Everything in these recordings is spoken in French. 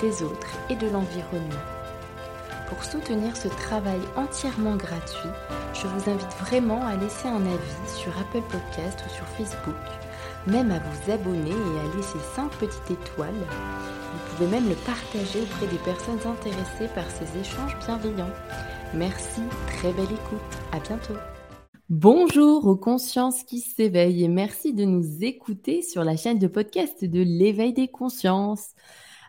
des autres et de l'environnement. Pour soutenir ce travail entièrement gratuit, je vous invite vraiment à laisser un avis sur Apple Podcast ou sur Facebook, même à vous abonner et à laisser 5 petites étoiles. Vous pouvez même le partager auprès des personnes intéressées par ces échanges bienveillants. Merci, très belle écoute, à bientôt. Bonjour aux consciences qui s'éveillent et merci de nous écouter sur la chaîne de podcast de l'éveil des consciences.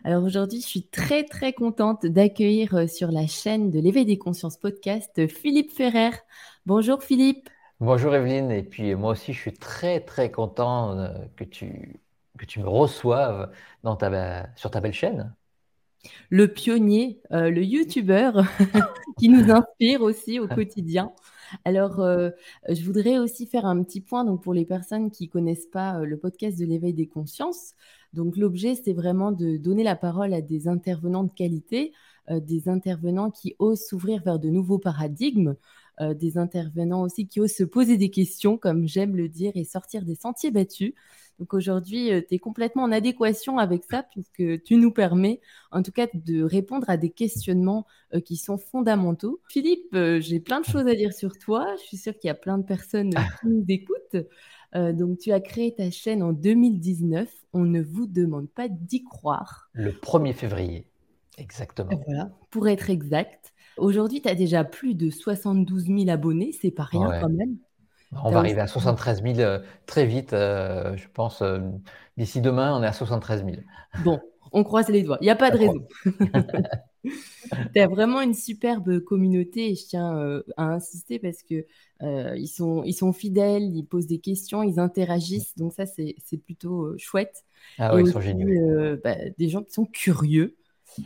Alors aujourd'hui, je suis très très contente d'accueillir euh, sur la chaîne de l'éveil des consciences podcast Philippe Ferrer. Bonjour Philippe. Bonjour Evelyne, et puis moi aussi je suis très très content euh, que tu, que tu me reçoives dans ta, sur ta belle chaîne. Le pionnier, euh, le youtubeur qui nous inspire aussi au quotidien. Alors, je voudrais aussi faire un petit point donc, pour les personnes qui connaissent pas le podcast de l'éveil des consciences. Donc l'objet, c'est vraiment de donner la parole à des intervenants de qualité, euh, des intervenants qui osent s'ouvrir vers de nouveaux paradigmes, euh, des intervenants aussi qui osent se poser des questions, comme j'aime le dire, et sortir des sentiers battus. Donc aujourd'hui, euh, tu es complètement en adéquation avec ça, puisque tu nous permets, en tout cas, de répondre à des questionnements qui sont fondamentaux. Philippe, j'ai plein de choses à dire sur toi. Je suis sûre qu'il y a plein de personnes qui nous écoutent. Euh, donc, tu as créé ta chaîne en 2019. On ne vous demande pas d'y croire. Le 1er février, exactement. Voilà, pour être exact. Aujourd'hui, tu as déjà plus de 72 000 abonnés. C'est pas rien quand même. On va arriver à 73 000 euh, très vite, euh, je pense. D'ici demain, on est à 73 000. Bon, on croise les doigts. Il n'y a pas de raison. tu as vraiment une superbe communauté et je tiens euh, à insister parce que euh, ils, sont, ils sont fidèles, ils posent des questions, ils interagissent. Donc ça, c'est plutôt euh, chouette. Ah oui, ils sont géniaux. Bah, des gens qui sont curieux.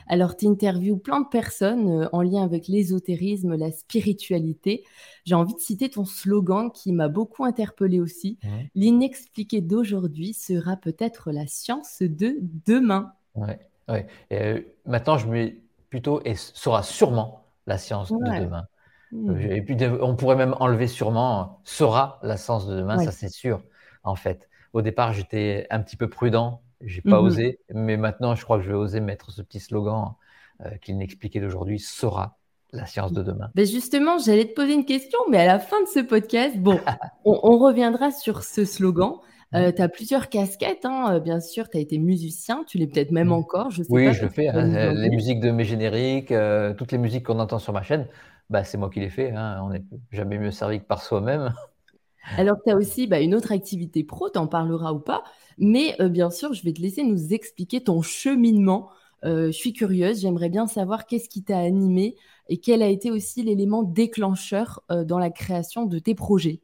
Alors, tu interviews plein de personnes en lien avec l'ésotérisme, la spiritualité. J'ai envie de citer ton slogan qui m'a beaucoup interpellé aussi. L'inexpliqué d'aujourd'hui sera peut-être la science de demain. Ouais, ouais. maintenant, je me plutôt et sera sûrement la science de demain. Hmm. Euh, et puis on pourrait même enlever sûrement sera la science de demain, ça c'est sûr en fait. Au départ, j'étais un petit peu prudent, j'ai pas mhm. osé, mais maintenant je crois que je vais oser mettre ce petit slogan euh, qu'il n'expliquait d'aujourd'hui sera la science de demain. Ben justement, j'allais te poser une question, mais à la fin de ce podcast, bon, on reviendra sur ce slogan. Euh, tu as plusieurs casquettes, hein, euh, bien sûr. Tu as été musicien, tu l'es peut-être même encore. Je sais oui, je le fais. Hein, les musiques de mes génériques, euh, toutes les musiques qu'on entend sur ma chaîne, bah, c'est moi qui les fais. Hein, on n'est jamais mieux servi que par soi-même. Alors, tu as aussi bah, une autre activité pro, tu en parleras ou pas. Mais bien sûr, je vais te laisser nous expliquer ton cheminement. je suis curieuse, j'aimerais bien savoir qu'est-ce qui t'a animé et quel a été aussi l'élément déclencheur dans la création de tes projets.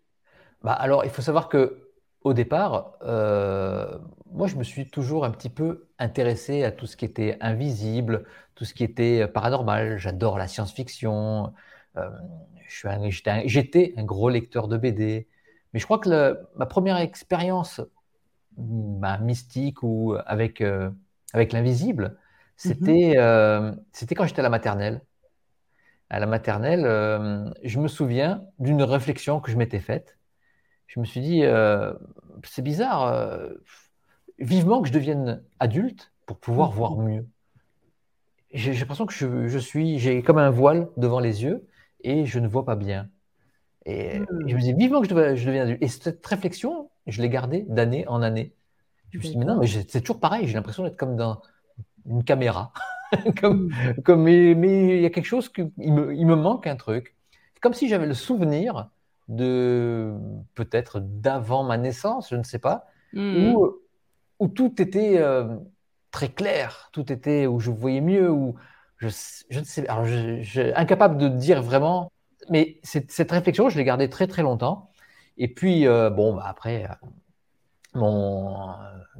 Bah, alors, il faut savoir que au départ, euh, moi, je me suis toujours un petit peu intéressé à tout ce qui était invisible, tout ce qui était paranormal. J'adore la science-fiction. Euh, j'étais un, gros lecteur de BD. Mais je crois que ma première expérience bah, mystique ou avec, euh, avec l'invisible, c'était mm-hmm. c'était quand j'étais à la maternelle. À la maternelle, je me souviens d'une réflexion que je m'étais faite je me suis dit, euh, c'est bizarre, euh, vivement que je devienne adulte pour pouvoir voir mmh. mieux. J'ai l'impression que je, suis, j'ai comme un voile devant les yeux et je ne vois pas bien. Et mmh. je me dis, vivement que je, devienne adulte. Et cette réflexion, je l'ai gardée d'année en année. Je me suis dit, mais non, mais c'est toujours pareil, j'ai l'impression d'être comme dans une caméra. comme, mmh. comme, mais, il y a quelque chose qui me, il me manque un truc. C'est comme si j'avais le souvenir de peut-être d'avant ma naissance, je ne sais pas, mmh. où, tout était euh, très clair, tout était où je voyais mieux, où je, je ne sais, alors je, incapable de dire vraiment, mais cette, réflexion, je l'ai gardée très très longtemps. Et puis euh, bon, bah, après, euh, mon,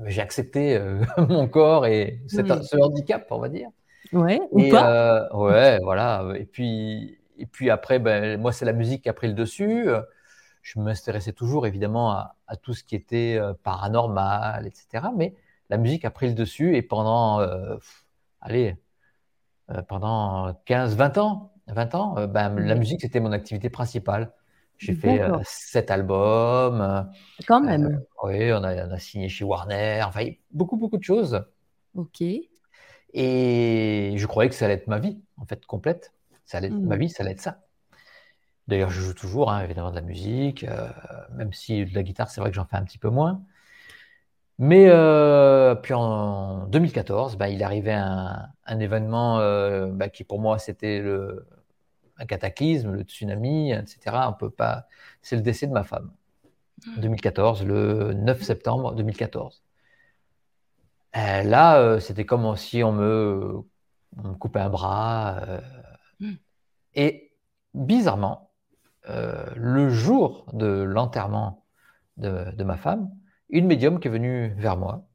j'ai accepté mon corps et ce handicap, on va dire. Ouais, ou pas. Ouais, voilà. Et puis, et puis après, ben, moi, c'est la musique qui a pris le dessus. Je m'intéressais toujours, évidemment, à, tout ce qui était euh, paranormal, etc. Mais la musique a pris le dessus et pendant, euh, allez, pendant 15, 20 ans, 20 ans ben, la musique, c'était mon activité principale. J'ai fait sept albums. Quand même. oui, on a, on a, signé chez Warner. Enfin, beaucoup, beaucoup de choses. Ok. Et je croyais que ça allait être ma vie, en fait, complète. Ça allait Ma mmh. vie, ça allait être ça. D'ailleurs, je joue toujours, hein, évidemment, de la musique, euh, même si de la guitare, c'est vrai que j'en fais un petit peu moins. Mais euh, puis en 2014, bah, il arrivait un, un événement euh, bah, qui pour moi c'était un cataclysme, le tsunami, etc. On peut pas. C'est le décès de ma femme. 2014, mmh. le 9 septembre 2014. Euh, là, c'était comme si on me, coupait un bras. Euh. Et bizarrement, le jour de l'enterrement de, ma femme, une médium qui est venue vers moi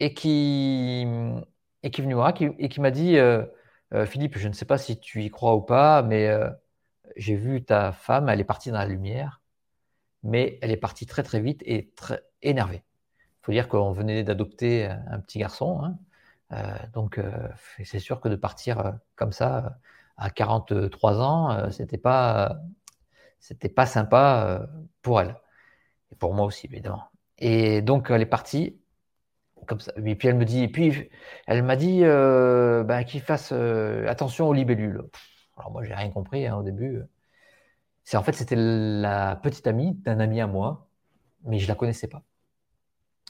et qui, et qui est venue voir et qui m'a dit Philippe, je ne sais pas si tu y crois ou pas, mais j'ai vu ta femme, elle est partie dans la lumière, mais elle est partie très très vite et très énervée faut dire qu'on venait d'adopter un petit garçon. Hein. Euh, donc, euh, c'est sûr que de partir euh, comme ça à 43 ans, c'était pas, c'était pas sympa pour elle. Et pour moi aussi, évidemment. Et donc, elle est partie comme ça. Et puis, elle me dit, et puis, elle m'a dit ben, qu'il fasse attention aux libellules. Alors, moi, j'ai rien compris hein, au début. C'est en fait, c'était la petite amie d'un ami à moi, mais je la connaissais pas.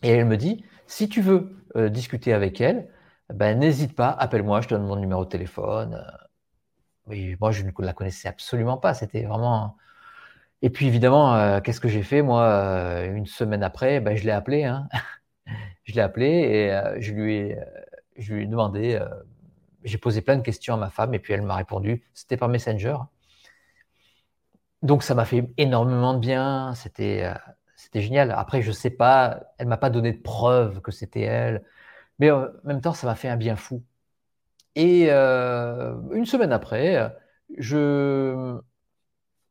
Et elle me dit, si tu veux euh, discuter avec elle, ben, n'hésite pas, appelle-moi, je te donne mon numéro de téléphone. Moi, je ne la connaissais absolument pas. C'était vraiment. Et puis, évidemment, euh, qu'est-ce que j'ai fait Moi, euh, une semaine après, ben, je l'ai appelé. Hein. je l'ai appelé et je, lui ai, je lui ai demandé. j'ai posé plein de questions à ma femme et puis elle m'a répondu. C'était par Messenger. Donc, ça m'a fait énormément de bien. C'était c'était génial. Après, je sais pas, elle m'a pas donné de preuve que c'était elle, mais en même temps, ça m'a fait un bien fou. Et euh, une semaine après, je,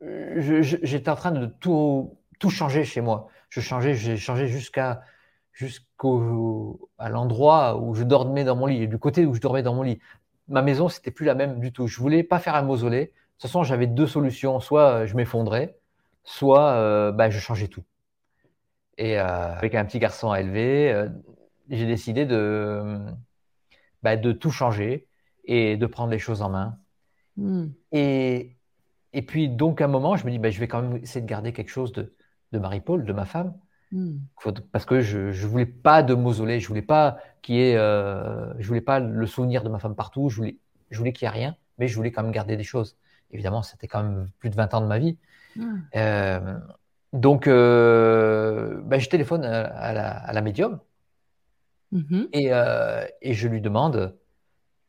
j'étais en train de tout, tout changer chez moi. Je changeais, j'ai changé jusqu'à jusqu'au à l'endroit où je dormais dans mon lit, du côté où je dormais dans mon lit. Ma maison, c'était plus la même du tout. Je voulais pas faire un mausolée. De toute façon, j'avais deux solutions. Soit je m'effondrais, soit euh, bah, je changeais tout. Et euh, avec un petit garçon à élever, euh, j'ai décidé de, bah, de tout changer et de prendre les choses en main. Hmm. Et, et puis, donc, à un moment, je me dis, bah, je vais quand même essayer de garder quelque chose de, de Marie-Paul, de ma femme. Hmm. Parce que je ne voulais pas de mausolée, je voulais pas qu'il y ait, euh, je voulais pas le souvenir de ma femme partout, je voulais, je voulais qu'il n'y ait rien, mais je voulais quand même garder des choses. Évidemment, c'était quand même plus de 20 ans de ma vie. Hmm. Euh, donc, euh, ben, je téléphone à, la, médium mm-hmm. euh, et, je lui demande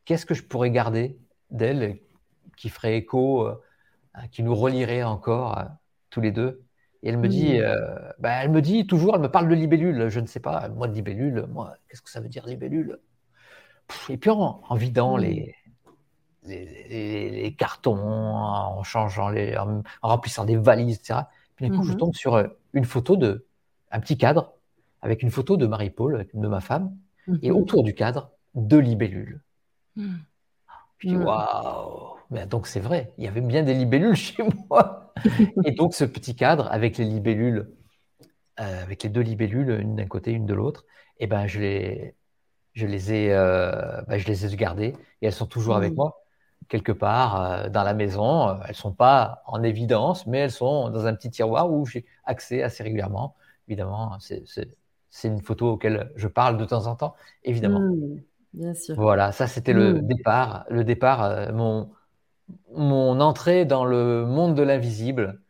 qu'est-ce que je pourrais garder d'elle qui ferait écho, euh, qui nous relierait encore tous les deux? Et elle me dit, mm. ben, elle me dit toujours, elle me parle de libellule. Je ne sais pas, moi de libellule, moi, qu'est-ce que ça veut dire libellule? Et puis en, vidant les, les, cartons, en changeant les, en remplissant des valises, etc. Puis d'un coup, je mhm. tombe sur euh, une photo de un petit cadre avec une photo de Marie-Paul, de ma femme, et mhm. autour du cadre, deux libellules. Mhm. Puis waouh Donc c'est vrai, il y avait bien des libellules chez moi. et donc ce petit cadre avec les libellules, euh, avec les deux libellules, une d'un côté, une de l'autre, et eh ben je les, je les ai, euh, ben, je les ai gardées et elles sont toujours avec moi quelque part euh, dans la maison. Elles sont pas en évidence, mais elles sont dans un petit tiroir où j'ai accès assez régulièrement. Évidemment, c'est une photo auquel je parle de temps en temps, évidemment. Mmh, bien sûr. Voilà, ça c'était le mmh. départ, le départ, euh, mon, mon entrée dans le monde de l'invisible.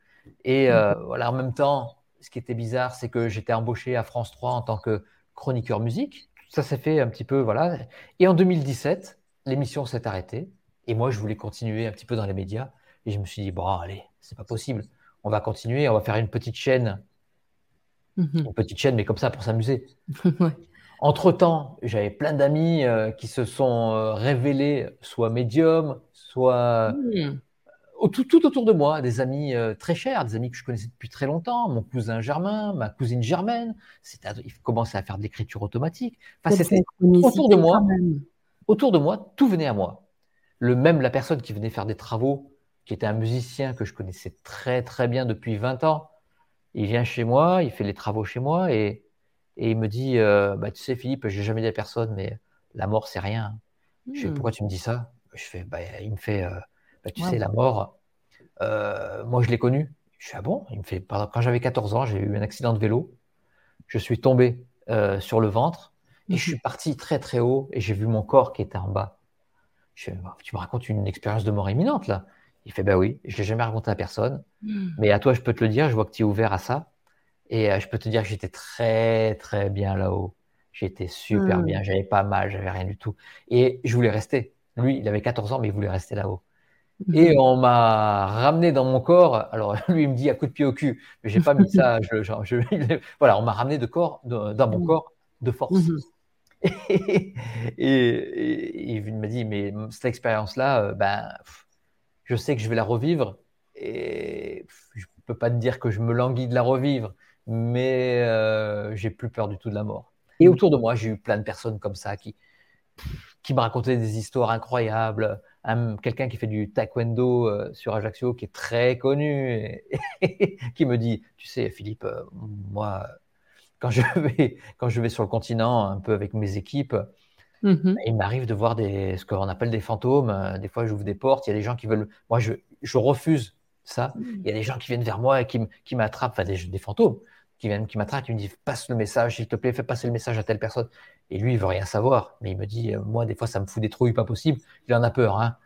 Et mmh. voilà, en même temps, ce qui était bizarre, c'est que j'étais embauché à France 3 en tant que chroniqueur musique. Ça s'est fait un petit peu, voilà. Et en 2017, l'émission s'est arrêtée. Et moi, je voulais continuer un petit peu dans les médias. Et je me suis dit, bon, allez, c'est pas possible. On va continuer, on va faire une petite chaîne. Mhm. Une petite chaîne, mais comme ça, pour s'amuser. Entre-temps, j'avais plein d'amis qui se sont révélés soit médiums, soit mmh tout, autour de moi, des amis euh, très chers, des amis que je connaissais depuis très longtemps, mon cousin Germain, ma cousine Germaine, il commençait à faire de l'écriture automatique. Enfin, c'était autour de moi. Autour de moi, tout venait à moi. Le même la personne qui venait faire des travaux, qui était un musicien que je connaissais très très bien depuis 20 ans, il vient chez moi, il fait les travaux chez moi et, et il me dit euh, bah, Tu sais, Philippe, j'ai jamais dit à personne, mais la mort, c'est rien. Je fais hmm. Pourquoi tu me dis ça? Je fais bah, Il me fait euh, bah, tu sais, la mort, euh, moi, je l'ai connu. Je suis ah bon? Il me fait quand j'avais 14 ans, j'ai eu un accident de vélo. Je suis tombé sur le ventre et je mhm. suis parti très très haut et j'ai vu mon corps qui était en bas. Je bah, tu me racontes une expérience de mort imminente là Il fait bah oui, je l'ai jamais raconté à personne, hmm. mais à toi je peux te le dire. Je vois que tu es ouvert à ça et euh, je peux te dire que j'étais très très bien là-haut. J'étais super hmm. bien, j'avais pas mal, j'avais rien du tout et je voulais rester. Lui, il avait 14 ans, mais il voulait rester là-haut. Et on m'a ramené dans mon corps. Alors lui, il me dit à coup de pied au cul, mais j'ai pas mis ça. Je, genre, je, voilà, on m'a ramené de corps, dans mon mmh. corps de force. Et, et, il m'a dit, mais cette expérience-là, euh, ben, je sais que je vais la revivre. Et je peux pas te dire que je me languis de la revivre, mais euh, j'ai plus peur du tout de la mort. Et autour de moi, j'ai eu plein de personnes comme ça qui, qui me racontaient des histoires incroyables quelqu'un qui fait du taekwondo euh, sur Ajaccio, qui est très connu, et, qui me dit, tu sais, Philippe, euh, moi, quand je vais quand je vais sur le continent, un peu avec mes équipes, mmh il m'arrive de voir des, ce qu'on appelle des fantômes. Euh, des fois, j'ouvre des portes, il y a des gens qui veulent. Moi, je, je refuse ça. Mmh. Il y a des gens qui viennent vers moi et qui, qui m'attrapent, enfin des, des, fantômes qui viennent, qui qui me disent passe le message, s'il te plaît, fais passer le message à telle personne. Et lui, il veut rien savoir. Mais il me dit, euh, moi, des fois, ça me fout des trouilles pas possible. Il en a peur, hein.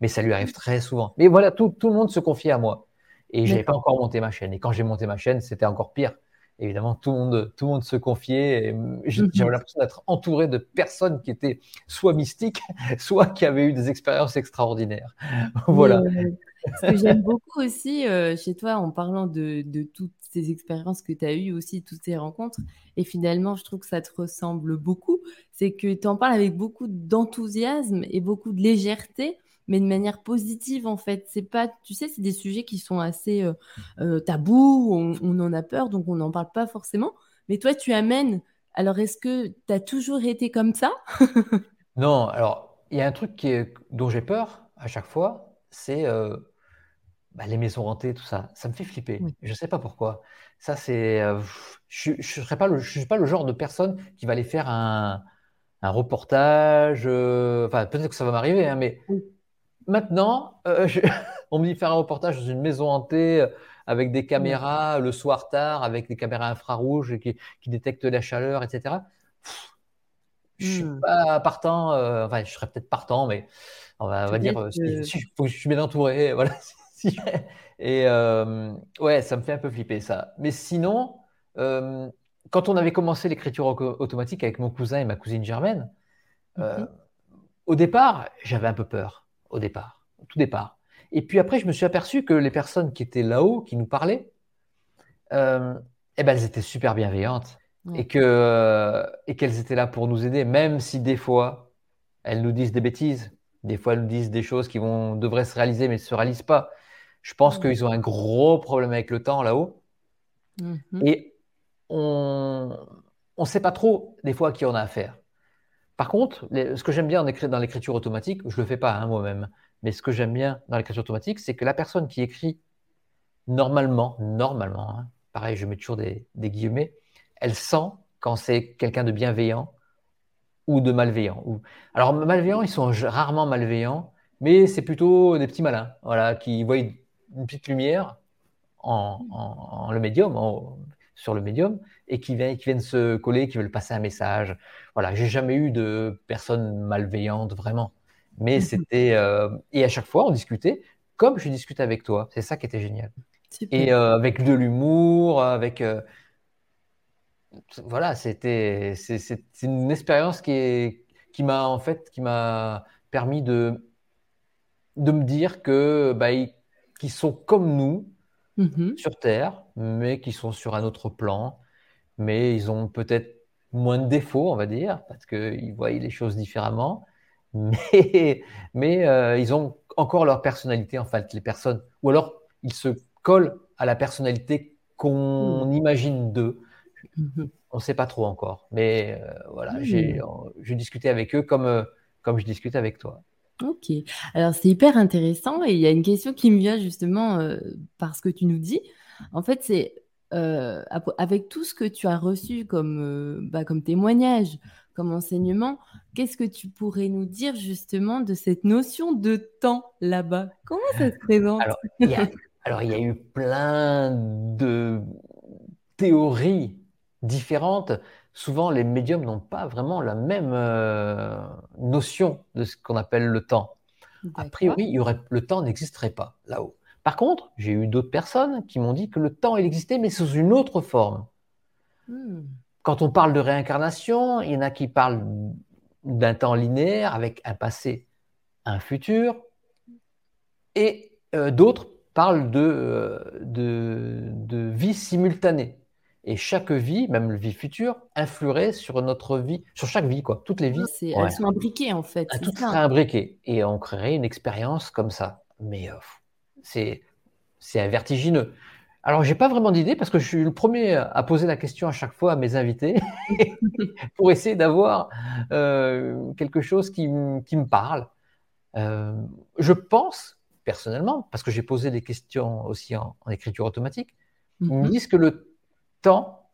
Mais ça lui arrive très souvent. Mais voilà, tout, tout le monde se confie à moi. Et je n'avais pas encore monté ma chaîne. Et quand j'ai monté ma chaîne, c'était encore pire. Évidemment, tout le monde, tout le monde se confiait. Mhm. J'avais l'impression d'être entouré de personnes qui étaient soit mystiques, soit qui avaient eu des expériences extraordinaires. voilà. Ce que j'aime beaucoup aussi euh, chez toi, en parlant de, de toutes ces expériences que tu as eues aussi, toutes ces rencontres, et finalement, je trouve que ça te ressemble beaucoup, c'est que tu en parles avec beaucoup d'enthousiasme et beaucoup de légèreté, mais de manière positive en fait. C'est pas, tu sais, c'est des sujets qui sont assez euh, euh, tabous, on, en a peur, donc on n'en parle pas forcément. Mais toi, tu amènes. Alors, est-ce que tu as toujours été comme ça? Non, alors, il y a un truc qui dont j'ai peur à chaque fois, c'est bah, les maisons hantées, tout ça, ça me fait flipper. Je ne sais pas pourquoi. Ça, c'est, euh, je ne suis pas le genre de personne qui va aller faire un, reportage. Euh, enfin, peut-être que ça va m'arriver, hein, mais maintenant, euh, on me dit faire un reportage dans une maison hantée avec des caméras le soir tard, avec des caméras infrarouges qui, qui détectent la chaleur, etc. je suis hmm. pas partant. enfin, je serais peut-être partant, mais on va, dire si, je suis bien entouré. Voilà. Et euh, ouais, ça me fait un peu flipper ça. Mais sinon, euh, quand on avait commencé l'écriture automatique avec mon cousin et ma cousine Germaine, euh, au départ, j'avais un peu peur. Au départ, au tout départ. Et puis après, je me suis aperçu que les personnes qui étaient là-haut, qui nous parlaient, eh ben, elles étaient super bienveillantes et que et qu'elles étaient là pour nous aider, même si des fois elles nous disent des bêtises, des fois elles nous disent des choses qui vont devraient se réaliser mais ne se réalisent pas. Je pense qu'ils ont un gros problème avec le temps là-haut. Mhm. Et on ne sait pas trop des fois à qui on a affaire. Par contre, ce que j'aime bien dans l'écriture automatique, je ne le fais pas hein, moi-même, mais ce que j'aime bien dans l'écriture automatique, c'est que la personne qui écrit normalement, normalement, hein, pareil, je mets toujours des, guillemets, elle sent quand c'est quelqu'un de bienveillant ou de malveillant. Alors, malveillants, ils sont rarement malveillants, mais c'est plutôt des petits malins, voilà, qui voient une petite lumière en, le médium, sur le médium, et qui, qui viennent se coller, qui veulent passer un message. Voilà, j'ai jamais eu de personnes malveillantes vraiment, mais mhm. c'était euh, et à chaque fois on discutait comme je discute avec toi. C'est ça qui était génial. Et euh, avec de l'humour, avec euh, voilà, c'était c'est une expérience qui est qui m'a en fait qui m'a permis de de me dire que bah, qui sont comme nous mm-hmm. sur Terre, mais qui sont sur un autre plan. Mais ils ont peut-être moins de défauts, on va dire, parce qu'ils voient les choses différemment. Mais, mais euh, ils ont encore leur personnalité, en fait, les personnes. Ou alors, ils se collent à la personnalité qu'on mmh. imagine d'eux. Mmh. On ne sait pas trop encore. Mais euh, voilà, j'ai discuté avec eux comme, euh, comme je discute avec toi. Ok. Alors, c'est hyper intéressant. Et il y a une question qui me vient justement parce que tu nous dis. En fait, c'est avec tout ce que tu as reçu comme, bah, comme témoignage, comme enseignement, qu'est-ce que tu pourrais nous dire justement de cette notion de temps là-bas? Comment ça se présente? Alors il, y a, eu plein de théories différentes. Souvent, les médiums n'ont pas vraiment la même euh, notion de ce qu'on appelle le temps. A priori, il y aurait, le temps n'existerait pas là-haut. Par contre, j'ai eu d'autres personnes qui m'ont dit que le temps, il existait, mais sous une autre forme. Hmm. Quand on parle de réincarnation, il y en a qui parlent d'un temps linéaire avec un passé, un futur, et euh, d'autres parlent de, euh, de, de, vie simultanée. Et chaque vie, même la vie future, influerait sur notre vie, sur chaque vie, quoi. Toutes les vies. Elles sont imbriquées, en fait. Tout serait imbriqué. Et on créerait une expérience comme ça. Mais euh, c'est vertigineux. Alors, j'ai pas vraiment d'idée parce que je suis le premier à poser la question à chaque fois à mes invités pour essayer d'avoir euh, quelque chose qui, me parle. Euh, je pense, personnellement, parce que j'ai posé des questions aussi en, écriture automatique, ils me mhm. disent que le temps,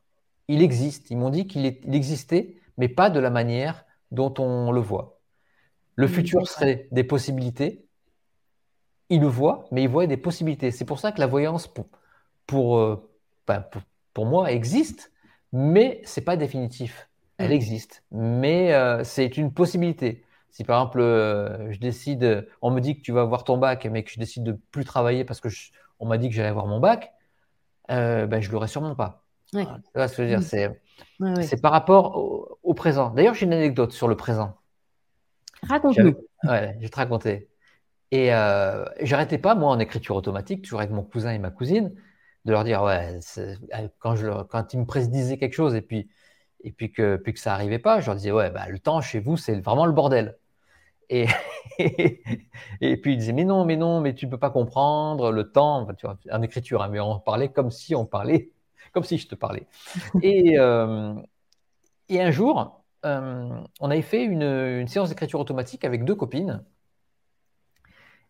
il existe. Ils m'ont dit qu'il existait, mais pas de la manière dont on le voit. Le futur serait des possibilités. Ils le voient, mais ils voient des possibilités. C'est pour ça que la voyance euh, ben, pour, pour, moi, existe, mais c'est pas définitif. Elle mm. existe, mais euh, c'est une possibilité. Si par exemple, euh, je décide, on me dit que tu vas avoir ton bac, mais que je décide de plus travailler parce que on m'a dit que j'allais avoir mon bac, ben je l'aurai sûrement pas. Ouais. ce que je veux dire, mm. c'est par rapport au, présent. D'ailleurs, j'ai une anecdote sur le présent. Raconte-nous. Ouais, je vais te raconter. Et j'arrêtais pas, moi, en écriture automatique, toujours avec mon cousin et ma cousine, de leur dire ouais euh, quand je quand ils me prédisaient quelque chose et puis et puis que puis que ça arrivait pas je leur disais ouais bah, le temps chez vous c'est vraiment le bordel et et puis ils disaient mais non mais non mais tu peux pas comprendre le temps tu vois, en écriture hein, mais on parlait comme si on parlait comme si je te parlais. Et euh, et un jour euh, on avait fait une, une séance d'écriture automatique avec deux copines.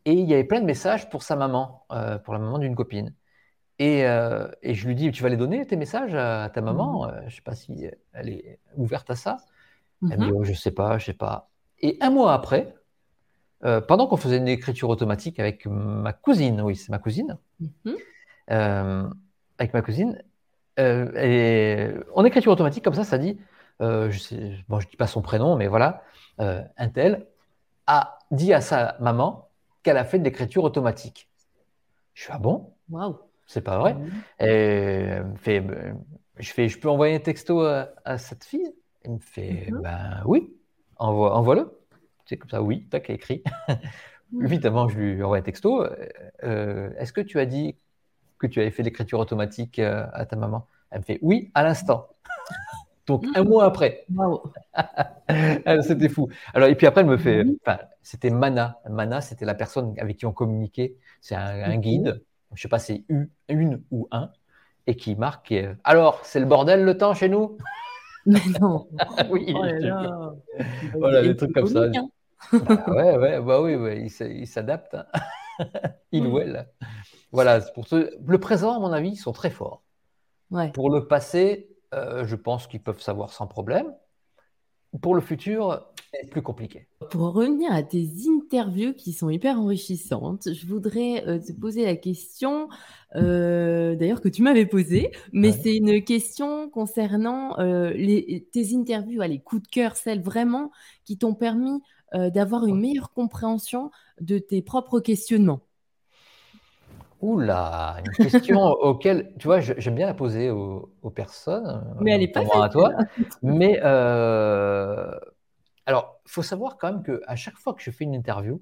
Et il y avait plein de messages pour sa maman pour la maman d'une copine. Euh, et, je lui dis, tu vas les donner, tes messages à ta maman? Euh, Je ne sais pas si elle est ouverte à ça. Elle me dit, mmh oh, je ne sais pas, je ne sais pas. Et un mois après, euh, pendant qu'on faisait une écriture automatique avec ma cousine, oui, c'est ma cousine, mmh avec ma cousine, et en écriture automatique, comme ça, ça dit, je ne bon, dis pas son prénom, mais voilà, un tel a dit à sa maman qu'elle a fait de l'écriture automatique. Je suis ah bon? Waouh c'est pas vrai? Et fait, je fais, je peux envoyer un texto à, cette fille? Il me fait, mhm. ben oui, envoie, envoie-le. C'est comme ça, oui, tac, écrit. Mhm. Évidemment, je lui envoie un texto. Euh, euh, est-ce que tu as dit que tu avais fait l'écriture automatique euh, à ta maman Elle me fait, oui, à l'instant. Donc un mois après. Ah, c'était fou. Alors et puis après elle me fait, c'était Mana. Mana, c'était la personne avec qui on communiquait. C'est un, guide je sais pas, c'est une ou un, et qui marque Alors, c'est le bordel le temps chez nous? Mais non Oui, oh voilà, des trucs comme ça. Hein. Ah ouais, ouais, bah oui, ouais, il s'adapte. Hein. il ou elle. Voilà, pour ce... le présent, à mon avis, ils sont très forts. Ouais. Pour le passé, euh, je pense qu'ils peuvent savoir sans problème. Pour le futur, c'est plus compliqué. Pour revenir à tes interviews qui sont hyper enrichissantes, je voudrais euh, te poser la question, euh, d'ailleurs que tu m'avais posée, mais c'est une question concernant les, tes interviews, les coups de cœur, celles vraiment qui t'ont permis d'avoir une meilleure compréhension de tes propres questionnements. Oula, une question auquel, tu vois, j'aime bien la poser aux, personnes. Mais elle n'est pas à toi. Mais alors, il faut savoir quand même qu'à chaque fois que je fais une interview,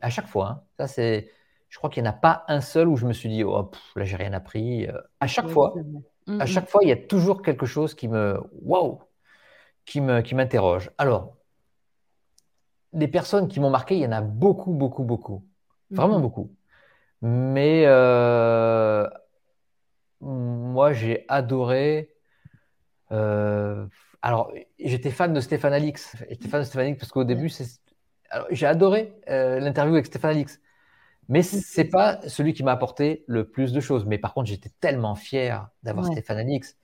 à chaque fois, hein, ça c'est, je crois qu'il n'y en a pas un seul où je me suis dit, oh, là j'ai rien appris. Euh, à chaque fois, à mmh, chaque fois, il y a toujours quelque chose qui me, waouh. qui m'interrogent. Alors, des personnes qui m'ont marqué, il y en a beaucoup, beaucoup, beaucoup. Vraiment mhm. beaucoup. Mais euh, moi, j'ai adoré. Euh, alors, j'étais fan de Stéphane Alix. J'étais fan de Stéphane Alix parce qu'au début, j'ai adoré euh, l'interview avec Stéphane Alix. Mais c'est pas celui qui m'a apporté le plus de choses. Mais par contre, j'étais tellement fier d'avoir Stéphane Alix.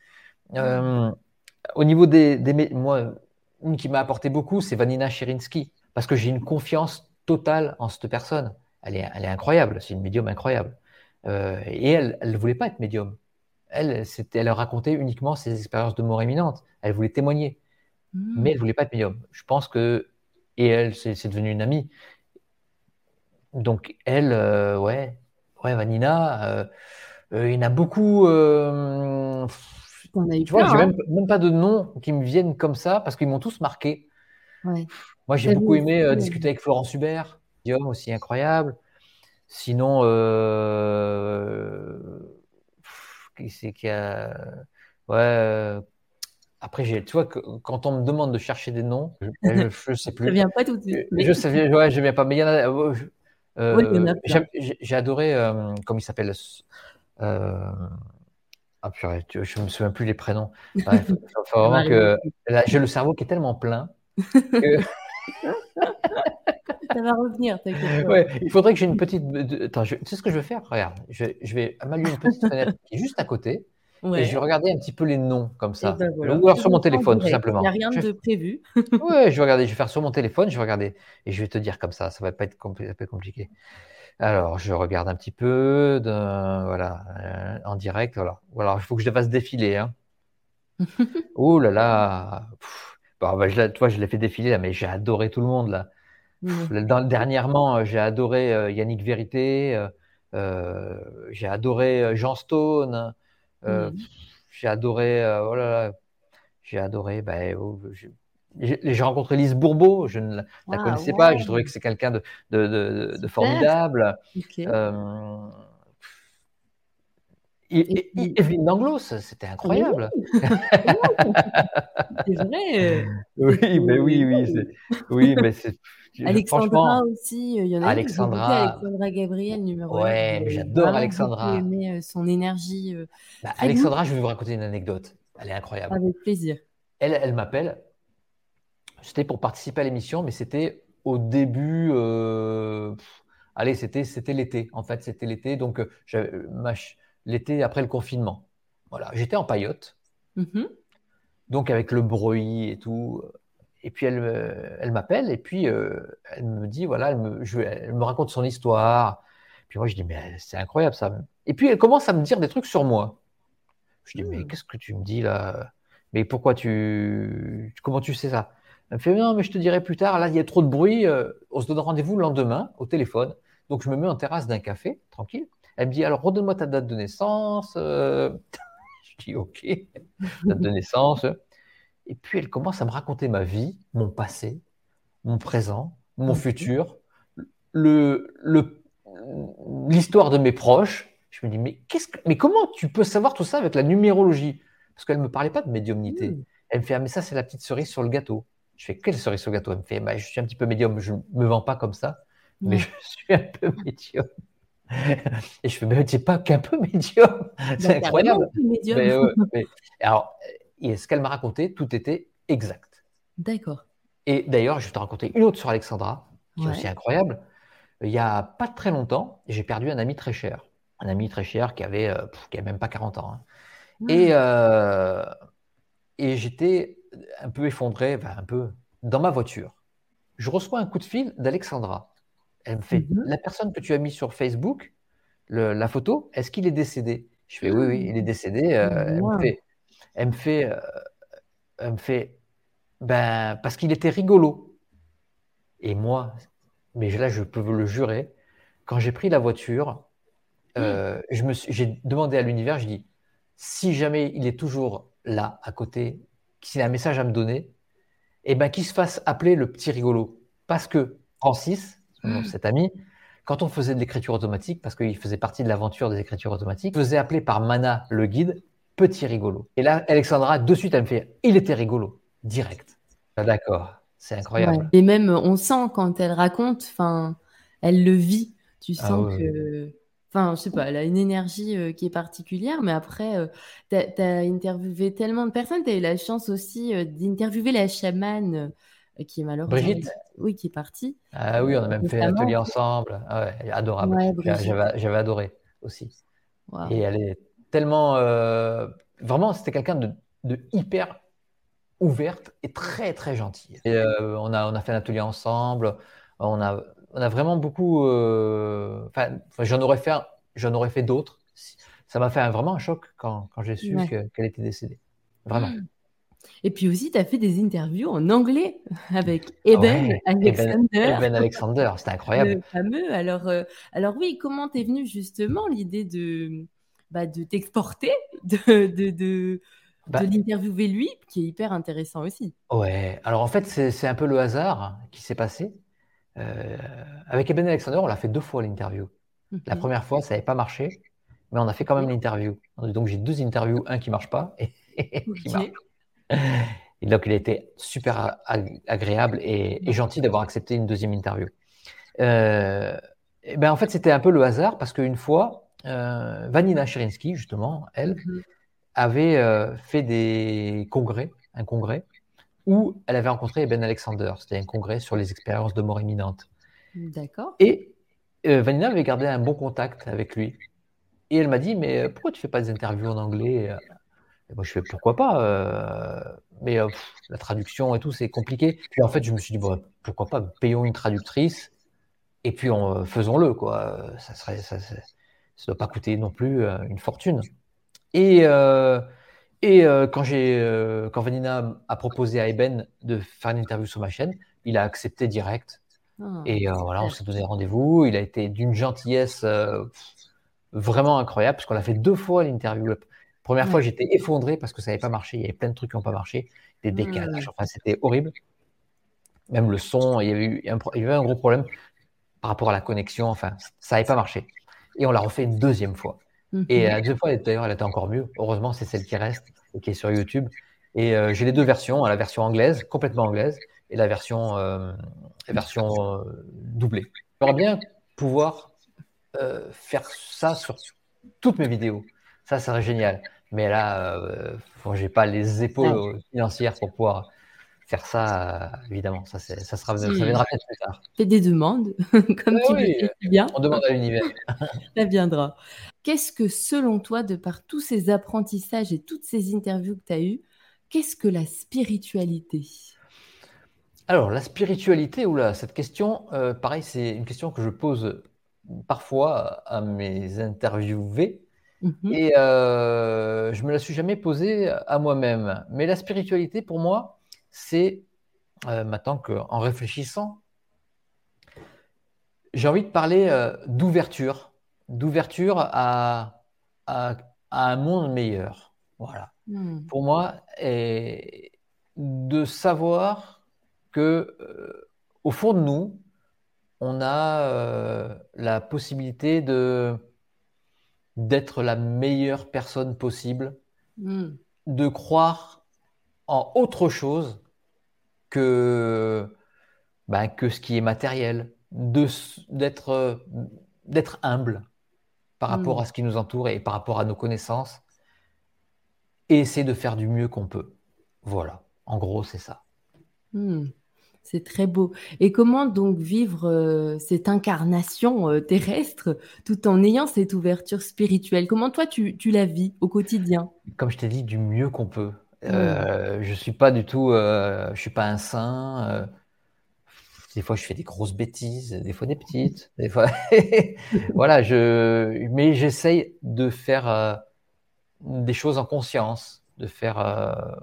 au niveau des, des, moi, une qui m'a apporté beaucoup, c'est Vanina Cherinsky parce que j'ai une confiance totale en cette personne. Elle est, elle est incroyable, c'est une médium incroyable. Euh, et elle, elle ne voulait pas être médium. Elle, elle racontait uniquement ses expériences de mort imminente. Elle voulait témoigner, hmm. mais elle ne voulait pas être médium. Je pense que, et elle, c'est devenu une amie. Donc elle, euh, ouais, ouais, Vanina, euh, il y en a beaucoup. On a eu tu vois, j'ai même, hein. même, pas de noms qui me viennent comme ça parce qu'ils m'ont tous marqué. Ouais. Moi, j'ai beaucoup aimé discuter avec Florence Hubert, médium aussi incroyable. Sinon, euh, qui c'est qui a. Ouais. Euh, après, j'ai, tu vois, que, quand on me demande de chercher des noms, je ne sais plus. Ça vient pas tout de suite. Je sais, ouais, je viens pas. Mais il y en a. Euh, j'ai adoré, comme il s'appelle. ah purée, je me souviens plus les prénoms. Faut vraiment que j'ai le cerveau qui est tellement plein que ça va revenir, Ouais, il faudrait que j'ai une petite. Attends, tu sais ce que je vais faire? Regarde, je, je vais m'allumer une petite fenêtre qui est juste à côté. Et je vais regarder un petit peu les noms comme ça. Ben Ou alors sur mon téléphone, tout simplement. Il n'y a rien de prévu. ouais, je vais regarder, je vais faire sur mon téléphone, je vais regarder. Et je vais te dire comme ça, ça va pas être compli peu compliqué. Alors, je regarde un petit peu, de, voilà, euh, en direct, voilà. Ou alors, il faut que je fasse défiler. Hein. oh là là. Bah, bah, je, toi, je l'ai fait défiler là, mais j'ai adoré tout le monde là. Dans, dernièrement, euh, j'ai adoré euh, Yannick Vérité, euh, j'ai adoré Jean Stone, j'ai adoré, oh j'ai adoré, oh, j'ai rencontré Lise Bourbeau, je ne la, ah, connaissais pas, j'ai trouvé que c'est quelqu'un de, de, de, formidable. Evelyne Danglos, c'était incroyable. c'est vrai. Oui, mais oui, oui, oui, mais c'est. Alexandra aussi, il y en a Alexandra, Alexandra Gabriel, numéro 1. Ouais, j'adore Alexandra. J'ai aimé euh, son énergie. Euh, bah, Alexandra, je vais vous raconter une anecdote. Elle est incroyable. Avec plaisir. Elle, elle m'appelle. C'était pour participer à l'émission, mais c'était au début. Euh, allez, c'était l'été. En fait, c'était l'été. Donc, ma, l'été après le confinement. Voilà, j'étais en paillote, mm-hmm. donc avec le bruit et tout. Et puis elle, elle m'appelle et puis euh, elle me dit voilà, elle me, elle me, raconte son histoire. Puis moi je dis mais c'est incroyable ça. Et puis elle commence à me dire des trucs sur moi. Je dis mais mm. qu'est-ce que tu me dis là? Mais pourquoi tu, comment tu sais ça? Elle me fait non mais je te dirai plus tard. Là il y a trop de bruit. Euh, on se donne rendez-vous le lendemain au téléphone. Donc je me mets en terrasse d'un café tranquille. Elle me dit alors redonne-moi ta date de naissance. Euh. je dis ok, date de naissance. Et puis elle commence à me raconter ma vie, mon passé, mon présent, mon futur, le, l'histoire de mes proches. Je me dis mais qu'est-ce que, mais comment tu peux savoir tout ça avec la numérologie? Parce qu'elle me parlait pas de médiumnité. Hmm. Elle me fait ah mais ça c'est la petite cerise sur le gâteau. Je fais quelle cerise sur le gâteau? Elle me fait bah, je suis un petit peu médium, je me vends pas comme ça, mais je suis un peu médium. Et je fais, mais c'est pas qu'un peu médium. C'est incroyable. alors, ce qu'elle m'a raconté, tout était exact. D'accord. Et d'ailleurs, je vais te raconter une autre sur Alexandra, qui est aussi incroyable. Il n'y a pas très longtemps, j'ai perdu un ami très cher. Un ami très cher qui avait, euh, qui avait même pas 40 ans. Hein. Et, euh, et j'étais un peu effondré, un peu dans ma voiture. Je reçois un coup de fil d'Alexandra. Elle me fait mhm. La personne que tu as mis sur Facebook, la photo, est-ce qu'il est décédé? Je fais Oui, oui, il est décédé. Euh, elle, me fait, elle, me fait, euh, elle me fait Ben, parce qu'il était rigolo. Et moi, mais là, je peux vous le jurer, quand j'ai pris la voiture, euh, j'ai demandé à l'univers, je dis si jamais il est toujours là, à côté, s'il a un message à me donner, eh ben, qu'il se fasse appeler le petit rigolo. Parce que Francis, cet ami, quand on faisait de l'écriture automatique, parce qu'il faisait partie de l'aventure des écritures automatiques, faisait appeler par Mana le guide Petit rigolo. Et là, Alexandra, de suite, elle me fait Il était rigolo. direct. Ah, d'accord, c'est incroyable. Et même, on sent quand elle raconte, enfin, elle le vit. Tu ah sens que, enfin, je sais pas, elle a une énergie euh, qui est particulière, mais après, euh, tu as, interviewé tellement de personnes. Tu as eu la chance aussi euh, d'interviewer la chamane qui est malheureusement. Brigitte Oui, qui est partie. Ah oui, on a même fait l'atelier ensemble. Ah ouais, adorable. J'avais adoré aussi. Et elle est tellement. vraiment, c'était quelqu'un de, de hyper ouverte et très très gentille. Et euh, on, a, on a fait un atelier ensemble. On a, on a vraiment beaucoup. Euh, enfin, j'en aurais fait, j'en aurais fait d'autres. Ça m'a fait un, vraiment un choc quand, quand j'ai su qu'elle était décédée. Vraiment. Hmm. Et puis aussi, tu as fait des interviews en anglais avec Eben Alexander. Eben, Alexander, c'était incroyable. Le fameux. Alors, euh, alors oui, comment t'es venue justement l'idée de, bah, de t'exporter, de, de, de, bah, de l'interviewer lui, qui est hyper intéressant aussi. Ouais, alors en fait, c'est un peu le hasard qui s'est passé. Euh, avec Eben Alexander, on l'a fait deux fois l'interview. La première fois, ça n'avait pas marché, mais on a fait quand même l'interview. Donc j'ai deux interviews, un qui ne marche pas et, qui marche. Et donc il a été super agréable et, gentil d'avoir accepté une deuxième interview. Euh, et ben en fait, c'était un peu le hasard parce qu'une fois, euh, Vanina Cherinsky, justement, elle, mhm avait euh, fait des congrès, un congrès, où elle avait rencontré Ben Alexander. C'était un congrès sur les expériences de mort imminente. D'accord. Et Vanina avait gardé un bon contact avec lui. Et elle m'a dit, mais pourquoi tu fais pas des interviews en anglais et moi, je fais pourquoi pas, mais la traduction et tout, c'est compliqué. Puis en fait, je me suis dit, bon, pourquoi pas, payons une traductrice et puis faisons-le, quoi. Ça serait, ça, ça, doit pas coûter non plus une fortune. Et, euh, et euh, quand, j'ai, euh, quand Vanina a proposé à Eben de faire une interview sur ma chaîne, il a accepté direct. Ah, et voilà, on s'est donné rendez-vous. Il a été d'une gentillesse vraiment incroyable, parce qu'on a fait deux fois l'interview. La première fois, j'étais effondré parce que ça n'avait pas marché. Il y avait plein de trucs qui n'ont pas marché, des décalages. Enfin, c'était horrible. Même le son, il y, avait eu un, il y avait un gros problème par rapport à la connexion. Enfin, ça n'avait pas marché. Et on l'a refait une deuxième fois. Et la mhm. deux fois, d'ailleurs, elle était encore mieux. Heureusement, c'est celle qui reste et qui est sur YouTube. Et euh, j'ai les deux versions, hein, la version anglaise, complètement anglaise, et la version, euh, la version euh, doublée. J'aimerais bien pouvoir faire ça sur toutes mes vidéos. Ça, serait génial. Mais là, je n'ai pas les épaules financières pour pouvoir faire ça, évidemment. Ça, ça, sera, ça viendra peut-être plus tard. Fais des demandes, comme tu oui, le bien. On demande à l'univers. ça viendra. Qu'est-ce que, selon toi, de par tous ces apprentissages et toutes ces interviews que tu as eues, qu'est-ce que la spiritualité? Alors, la spiritualité, oula, cette question, euh, pareil, c'est une question que je pose parfois à mes interviewés. Mhm. Et euh, je me la suis jamais posée à moi-même. Mais la spiritualité, pour moi, c'est euh, maintenant qu'en réfléchissant, j'ai envie de parler d'ouverture d'ouverture à, à, un monde meilleur. Voilà. Hmm. Pour moi, et de savoir que euh, au fond de nous, on a euh, la possibilité de d'être la meilleure personne possible, hmm. de croire en autre chose que, ben, que ce qui est matériel, d'être d'être humble, par rapport hmm. à ce qui nous entoure et par rapport à nos connaissances et essayer de faire du mieux qu'on peut. Voilà, en gros, c'est ça. Hmm. C'est très beau. Et comment donc vivre euh, cette incarnation euh, terrestre tout en ayant cette ouverture spirituelle? Comment toi, tu, tu la vis au quotidien? Comme je t'ai dit, du mieux qu'on peut. Euh, je suis pas du tout, je suis pas un saint. Des fois, je fais des grosses bêtises, des fois des petites, des fois. voilà, je. Mais j'essaye de faire euh, des choses en conscience, de faire. Euh,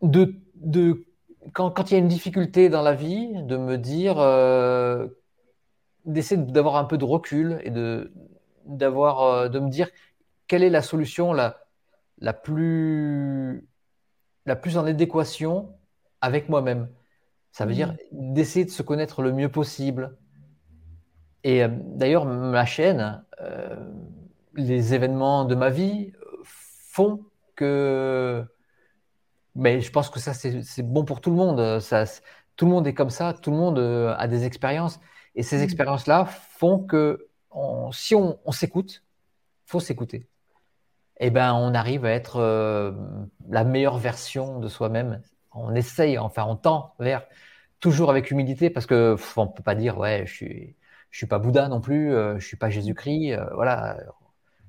de, de... Quand, quand, il y a une difficulté dans la vie, de me dire. Euh, d'essayer d'avoir un peu de recul et de, d'avoir, de me dire quelle est la solution la, la, plus, la plus en adéquation avec moi-même. Ça veut dire d'essayer de se connaître le mieux possible. Et euh, d'ailleurs, ma chaîne, euh, les événements de ma vie font que mais je pense que ça, c'est bon pour tout le monde. Ça, tout le monde est comme ça, tout le monde euh, a des expériences. Et ces mmh. expériences-là font que si on, s'écoute, faut s'écouter. Eh ben, on arrive à être euh, la meilleure version de soi-même. On essaye, enfin, on tend vers toujours avec humilité parce que on peut pas dire ouais, je suis, je suis pas Bouddha non plus, euh, je suis pas Jésus-Christ. voilà,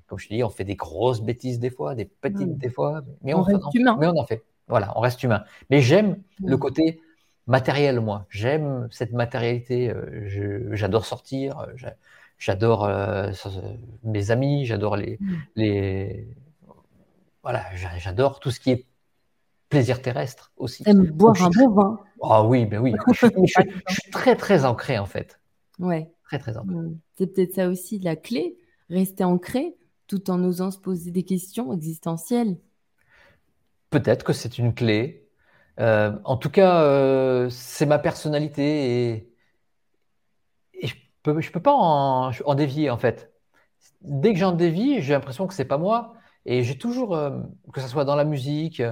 comme je te dis, on fait des grosses bêtises des fois, des petites mmh. des fois, mais on, humain. mais on en fait. Voilà, on reste humain. Mais j'aime le côté matériel, moi. J'aime cette matérialité. Euh, j'adore sortir. Euh, j'adore euh, mes amis. J'adore les, les. Voilà, j'adore tout ce qui est plaisir terrestre aussi. J'aime boire un bon vin. Ah oui, ben oui. je, suis très, très ancré, en fait. Ouais. Très, très ancré. C'est peut-être ça aussi la clé. Rester ancré tout en osant se poser des questions existentielles. Peut-être que c'est une clé. Euh, en tout cas, euh, c'est ma personnalité et, je peux, je peux pas en, dévier en fait. Dès que j'en dévie, j'ai l'impression que c'est pas moi. Et j'ai toujours, euh, que ce soit dans la musique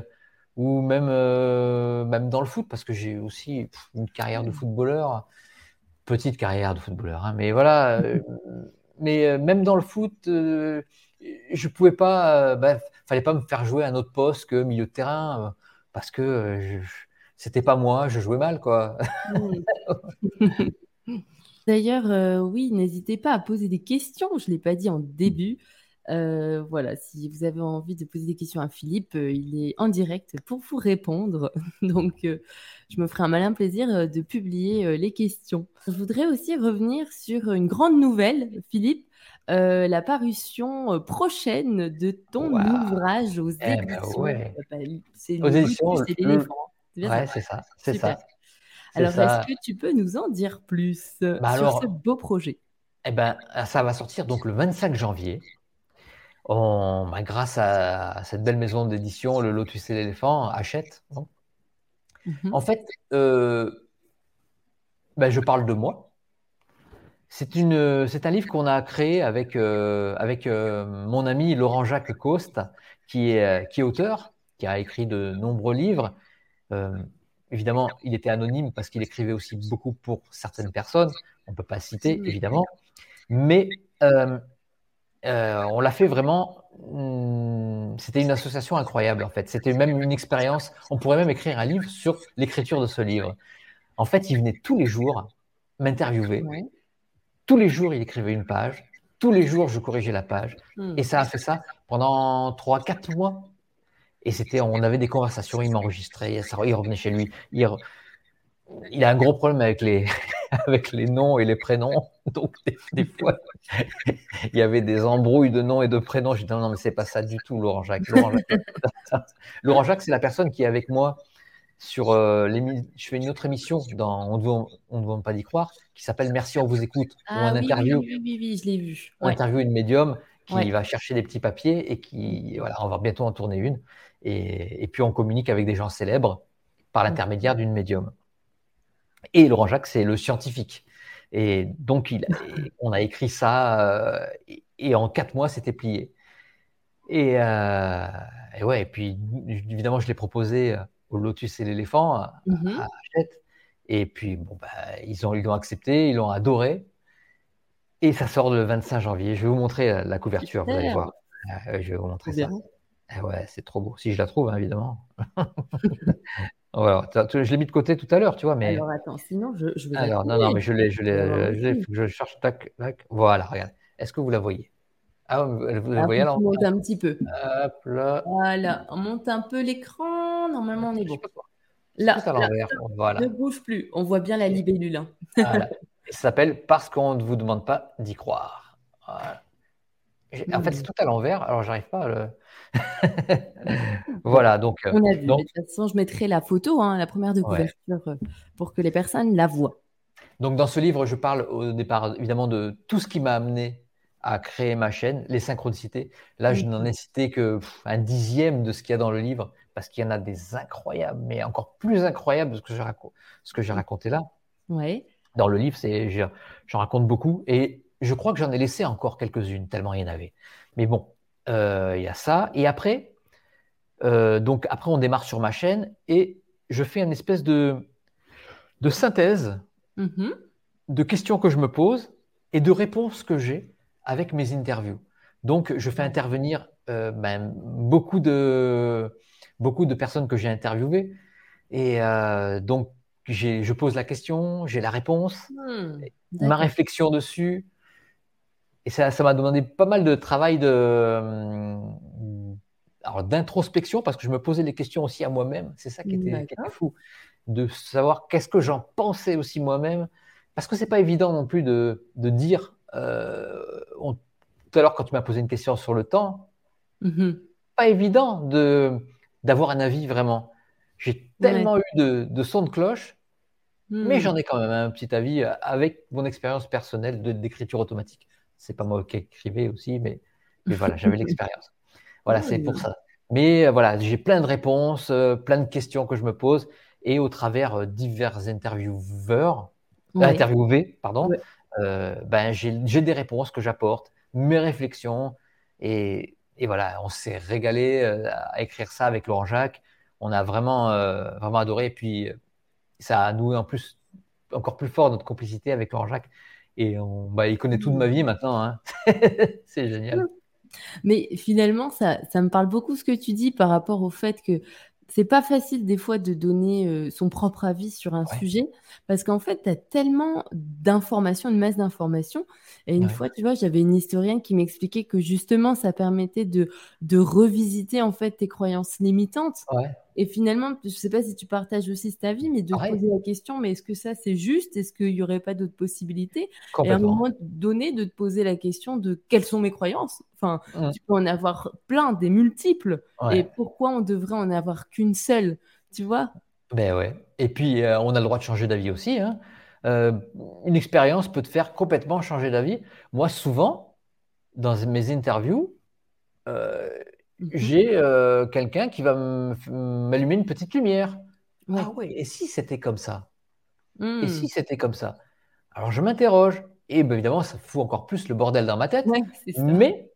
ou même, même dans le foot, parce que j'ai aussi une carrière de footballeur, petite carrière de footballeur, hein, mais voilà. mais même dans le foot, je pouvais pas, bah, fallait pas me faire jouer à un autre poste que milieu de terrain euh, parce que euh, c'était pas moi, je jouais mal, quoi. D'ailleurs, euh, oui, n'hésitez pas à poser des questions. Je l'ai pas dit en début. voilà, si vous avez envie de poser des questions à Philippe, il est en direct pour vous répondre. Donc, je me ferai un malin plaisir de publier les questions. Je voudrais aussi revenir sur une grande nouvelle, Philippe. Euh, la parution euh, prochaine de ton ouvrage aux eh ben éditions. C'est aux éditions, c'est l'éléphant. Ouais, c'est ça, c'est ça. Alors, est-ce que tu peux nous en dire plus bah sur ce beau projet? Eh ben, ça va sortir donc le 25 janvier. On, bah, grâce à cette belle maison d'édition, le Lotus et l'éléphant, achète. Mhm. En fait, euh, bah, je parle de moi. C'est une, c'est un livre qu'on a créé avec euh, avec euh, mon ami Laurent Jacques Coste, qui est qui est auteur, qui a écrit de nombreux livres. Euh, évidemment, il était anonyme parce qu'il écrivait aussi beaucoup pour certaines personnes. On peut pas citer évidemment, mais on l'a fait vraiment. Hmm, c'était une association incroyable en fait. C'était même une expérience. On pourrait même écrire un livre sur l'écriture de ce livre. En fait, il venait tous les jours m'interviewer. Tous les jours, il écrivait une page. Tous les jours, je corrigeais la page. Hmm. Et ça a fait ça pendant 3-4 mois. Et c'était, on avait des conversations, il m'enregistrait, il revenait chez lui. Il, il, a un gros problème avec les, avec les noms et les prénoms. Donc, des, fois, il y avait des embrouilles de noms et de prénoms. Je disais, non, non, mais c'est pas ça du tout, Laurent Jacques. Laurent Jacques, Laurent Jacques c'est la personne qui est avec moi sur euh, je fais une autre émission dans On ne demande pas d'y croire qui s'appelle Merci on vous écoute ah, un interview oui, oui, oui, je l'ai vu. on interview une médium qui va chercher des petits papiers et qui voilà on va bientôt en tourner une. Et, puis on communique avec des gens célèbres par l'intermédiaire d'une médium. Et Laurent Jacques c'est le scientifique. Et donc il, on a écrit ça euh, et, en quatre mois c'était plié. Et, euh, et ouais et puis évidemment je l'ai proposé au Lotus et l'éléphant à, Hachette. Et puis, bon, bah, ils ont, ils l'ont accepté, ils l'ont adoré. Et ça sort le 25 janvier. Je vais vous montrer la, couverture, vous allez voir. Euh, je vais vous montrer ça. Eh ouais, c'est trop beau. Si je la trouve, hein, évidemment. je l'ai mis de côté tout à l'heure, tu vois. Mais... Alors attends, sinon je, je vais. Alors, non, non, mais je l'ai, je l'ai, je, je cherche. Tac, tac. Voilà, regarde. Est-ce que vous la voyez? Ah, vous la ah, voyez alors On monte un petit peu. Hop là. Voilà, on monte un peu l'écran. Normalement, on est bon. Là, voilà. ne bouge plus. On voit bien la libellule. Hein. Ça s'appelle Parce qu'on ne vous demande pas d'y croire. En fait, c'est tout à l'envers, alors j'arrive pas à le. voilà, donc. On a vu. De toute façon, je mettrai la photo, hein, la première de couverture, euh, pour que les personnes la voient. Donc, dans ce livre, je parle au départ, évidemment, de tout ce qui m'a amené à créer ma chaîne, les synchronicités. Là, je n'en ai cité que un dixième de ce qu'il y a dans le livre, parce qu'il y en a des incroyables, mais encore plus incroyables que ce que j'ai, raconté là. Dans le livre, j'en raconte beaucoup, et je crois que j'en ai laissé encore quelques-unes, tellement il y en avait. Mais bon, euh, il y a ça. Et après, donc après, on démarre sur ma chaîne et je fais une espèce de, de synthèse mm-hmm. de questions que je me pose et de réponses que j'ai avec mes interviews. Donc, je fais intervenir euh, ben, beaucoup, de, beaucoup de personnes que j'ai interviewées. Et euh, donc, je pose la question, j'ai la réponse, hmm, ma réflexion dessus. Et ça, ça m'a demandé pas mal de travail de, euh, d'introspection parce que je me posais des questions aussi à moi-même. C'est ça qui était, fou, de savoir qu'est-ce que j'en pensais aussi moi-même. Parce que c'est pas évident non plus de, de dire. Tout à l'heure, quand tu m'as posé une question sur le temps, mm-hmm. pas évident de d'avoir un avis vraiment. J'ai tellement eu de, de sons de cloche, mais mm. j'en ai quand même un petit avis avec mon expérience personnelle d'écriture automatique. C'est pas moi qui écrivais aussi, mais, mais voilà, j'avais l'expérience. Voilà, c'est pour ça. Mais euh, voilà, j'ai plein de réponses, euh, plein de questions que je me pose, et au travers euh, divers intervieweurs, interviewés, pardon, ben, j'ai des réponses que j'apporte, mes réflexions, et, et voilà, on s'est régalé à écrire ça avec Laurent Jacques. On a vraiment, vraiment adoré, et puis ça a noué en plus encore plus fort notre complicité avec Laurent Jacques. Et on, bah, il connaît toute ma vie maintenant. Hein. c'est génial. Mais finalement, ça, ça me parle beaucoup ce que tu dis par rapport au fait que c'est pas facile des fois de donner euh, son propre avis sur un sujet parce qu'en fait, tu as tellement d'informations, une masse d'informations. Et une fois, tu vois, j'avais une historienne qui m'expliquait que justement, ça permettait de, de revisiter en fait tes croyances limitantes. Et finalement, je ne sais pas si tu partages aussi cet avis, mais de poser la question, mais est-ce que ça c'est juste? Est-ce qu'il n'y aurait pas d'autres possibilités? Et à un moment donné, de te poser la question de quelles sont mes croyances? Enfin, mmh. tu peux en avoir plein, des multiples. Et pourquoi on devrait en avoir qu'une seule? Tu vois? Ben ouais. Et puis, euh, on a le droit de changer d'avis aussi. Hein. Euh, une expérience peut te faire complètement changer d'avis. Moi, souvent, dans mes interviews, euh, mhm. j'ai quelqu'un qui va m'allumer une petite lumière. Ah oui, et si c'était comme ça? Et hmm. si c'était comme ça? Alors je m'interroge. Et bien évidemment, ça fout encore plus le bordel dans ma tête. mais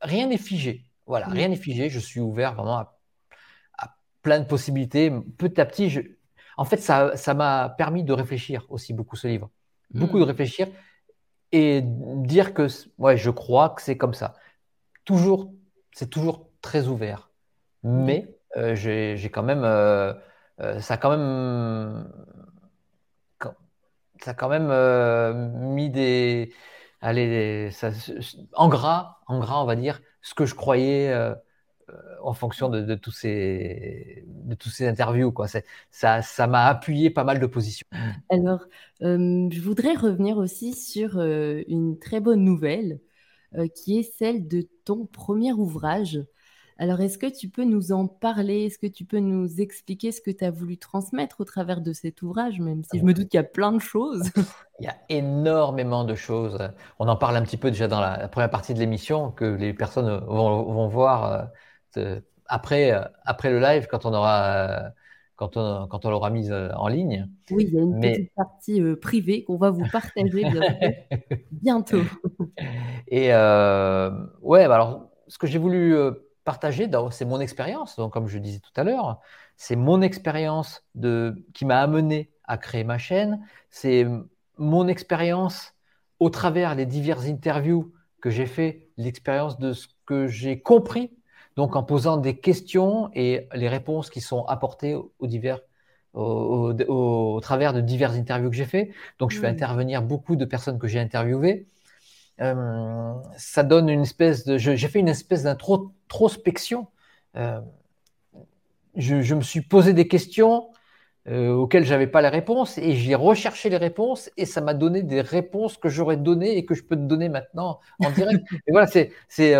rien n'est figé. Voilà, rien n'est figé. Je suis ouvert vraiment à, plein de possibilités. Petit à petit, je... en fait, ça, ça m'a permis de réfléchir aussi beaucoup ce livre. Beaucoup de hmm. réfléchir et dire que ouais, je crois que c'est comme ça. Toujours, c'est toujours très ouvert. Mais euh, j'ai quand même, euh, euh, ça a quand même, ça a quand même mis des, allez, ça, en gras, en gras, on va dire, ce que je croyais en fonction de, tous ces, de tous ces interviews. Quoi. Ça, ça m'a appuyé pas mal de positions. Alors, euh, je voudrais revenir aussi sur une très bonne nouvelle qui est celle de ton premier ouvrage. Alors, est-ce que tu peux nous en parler? Est-ce que tu peux nous expliquer ce que tu as voulu transmettre au travers de cet ouvrage, même si je me doute qu'il y a plein de choses? Il y a énormément de choses. On en parle un petit peu déjà dans la, première partie de l'émission, que les personnes vont, voir euh, après, euh, après le live, quand on aura... quand on, quand on l'aura mise euh, en ligne. Oui, il y a une petite partie privée qu'on va vous partager bientôt. Et ouais, bah alors, ce que j'ai voulu partager, c'est mon expérience. Donc, comme je disais tout à l'heure, c'est mon expérience de, qui m'a amené à créer ma chaîne. C'est mon expérience au travers les diverses interviews que j'ai fait, l'expérience de ce que j'ai compris, donc en posant des questions et les réponses qui sont apportées aux divers, au, travers de diverses interviews que j'ai fait. Donc, je fais intervenir beaucoup de personnes que j'ai interviewées. Euh, ça donne une espèce de. J'ai fait une espèce d'introspection. Euh, je, me suis posé des questions euh, auxquelles j'avais pas les réponses et j'ai recherché les réponses et ça m'a donné des réponses que j'aurais données et que je peux te donner maintenant en direct. et voilà, c'est c'est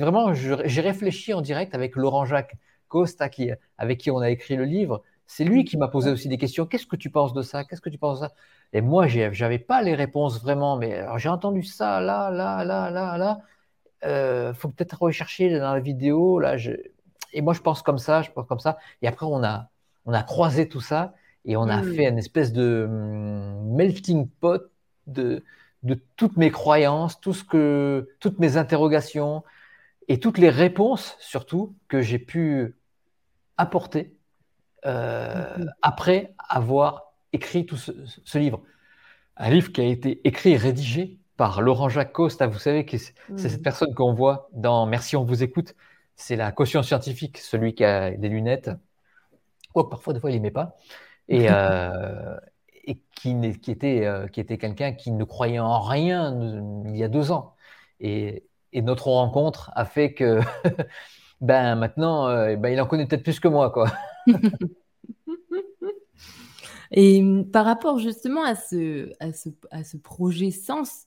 vraiment. J'ai réfléchi en direct avec Laurent Jacques Costa qui, avec qui on a écrit le livre. C'est lui qui m'a posé aussi des questions. Qu'est-ce que tu penses de ça? Qu'est-ce que tu penses de ça? Et moi, j'avais pas les réponses vraiment. Mais j'ai entendu ça là, là, là, là, là. Euh, faut peut-être rechercher dans la vidéo. Là, je... Et moi, je pense comme ça, je pense comme ça. Et après, on a, on a croisé tout ça et on a fait une espèce de hum, melting pot de, de toutes mes croyances, tout ce que, toutes mes interrogations. et toutes les réponses, surtout, que j'ai pu apporter euh, après avoir écrit tout ce, livre. Un livre qui a été écrit et rédigé par Laurent Jacques Costa. Vous savez que c'est cette personne qu'on voit dans Merci, on vous écoute. C'est la caution scientifique, celui qui a des lunettes. Quoique parfois, des fois, il met pas. Et, euh, et qui, qui, était, euh, qui était quelqu'un qui ne croyait en rien il y a deux ans. Et, et notre rencontre a fait que ben maintenant, euh, ben, il en connaît peut-être plus que moi, quoi. Et hum, par rapport justement à ce, à ce, à ce projet Sens,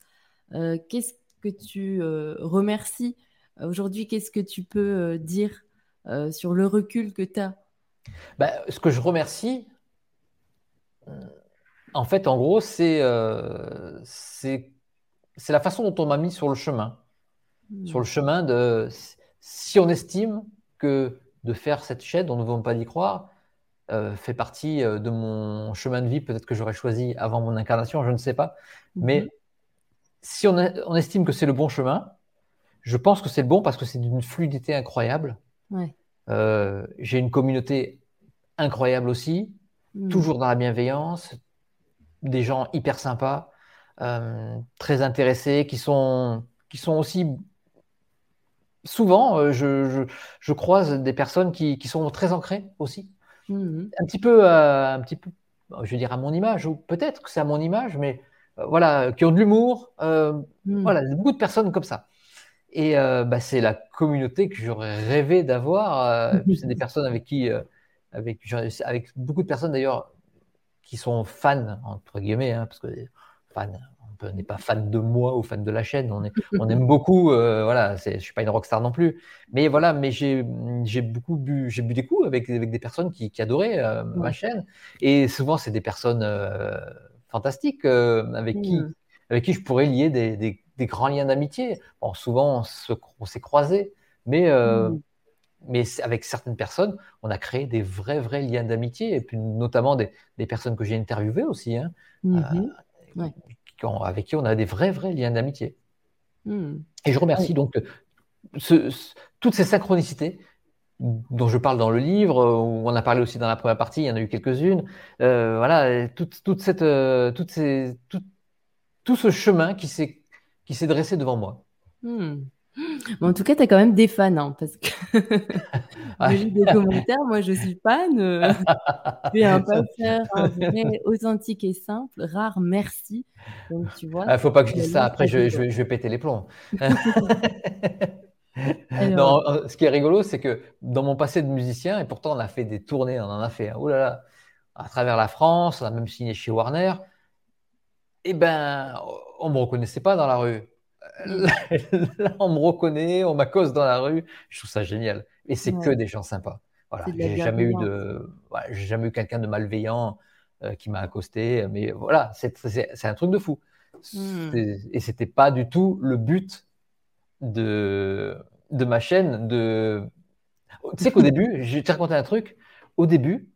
euh, qu'est-ce que tu euh, remercies? Aujourd'hui Qu'est-ce que tu peux dire sur le recul que tu as ben, Ce que je remercie, en fait, en gros, c'est c'est la façon dont on m'a mis sur le chemin. Sur le chemin de si on estime que de faire cette chaîne, on ne veut pas d'y croire, euh, fait partie euh, de mon chemin de vie, peut-être que j'aurais choisi avant mon incarnation, je ne sais pas. Mhm. Mais si on, estime que c'est le bon chemin, je pense que c'est le bon parce que c'est d'une fluidité incroyable. Euh, j'ai une communauté incroyable aussi, mhm. toujours dans la bienveillance, des gens hyper sympas, très intéressés, qui sont, qui sont aussi souvent, euh, je, croise des personnes qui, sont très ancrées aussi. Mmh un petit peu, euh, un petit peu, je veux dire à mon image, ou peut-être que c'est à mon image, mais euh, voilà, qui ont de l'humour. Mmh. Voilà, beaucoup de personnes comme ça. Et bah, c'est la communauté que j'aurais rêvé d'avoir. c'est des personnes avec qui, avec, avec beaucoup de personnes d'ailleurs, qui sont fans, entre guillemets, hein, parce que fans, on n'est pas fan de moi ou fan de la chaîne. On, est, on aime beaucoup. Euh, voilà, je suis pas une rockstar non plus. Mais voilà, mais j'ai beaucoup bu, j'ai bu des coups avec, avec des personnes qui, qui adoraient euh, ma chaîne. Et souvent, c'est des personnes euh, fantastiques avec qui avec qui je pourrais lier des, des, grands liens d'amitié. Bon, souvent, on s'est croisés, mais mais avec certaines personnes, on a créé des vrais, vrais liens d'amitié, et puis notamment des, des personnes que j'ai interviewées aussi, hein, mmh avec qui on a des vrais, vrais liens d'amitié. Hmm. Et je remercie donc toutes ces synchronicités dont je parle dans le livre, où on a parlé aussi dans la première partie, il y en a eu quelques-unes. Euh, voilà, toute, cette, euh, ces, tout, ce chemin qui s'est dressé devant moi. Hmm en tout cas, tu as quand même des fans, hein, parce que j'ai des commentaires, moi je suis fan. Euh, tu es un passeur, un vrai, authentique et simple, rare, merci. Donc tu vois. Il ah, ne faut pas que je dise ça, après je, vais péter les plombs. non, ce qui est rigolo, c'est que dans mon passé de musicien, et pourtant on a fait des tournées, on en a fait, oh là là, à travers la France, on a même signé chez Warner, et eh ben, on ne me reconnaissait pas dans la rue. là, on me reconnaît, on m'accoste dans la rue. Je trouve ça génial. Et c'est que des gens sympas. Voilà. J'ai jamais eu de, j'ai jamais eu quelqu'un de malveillant euh, qui m'a accosté. Mais voilà, c'est un truc de fou. Hmm. Et c'était pas du tout le but de, de ma chaîne. De... Tu sais qu'au début, je vais te raconter un truc. Au début,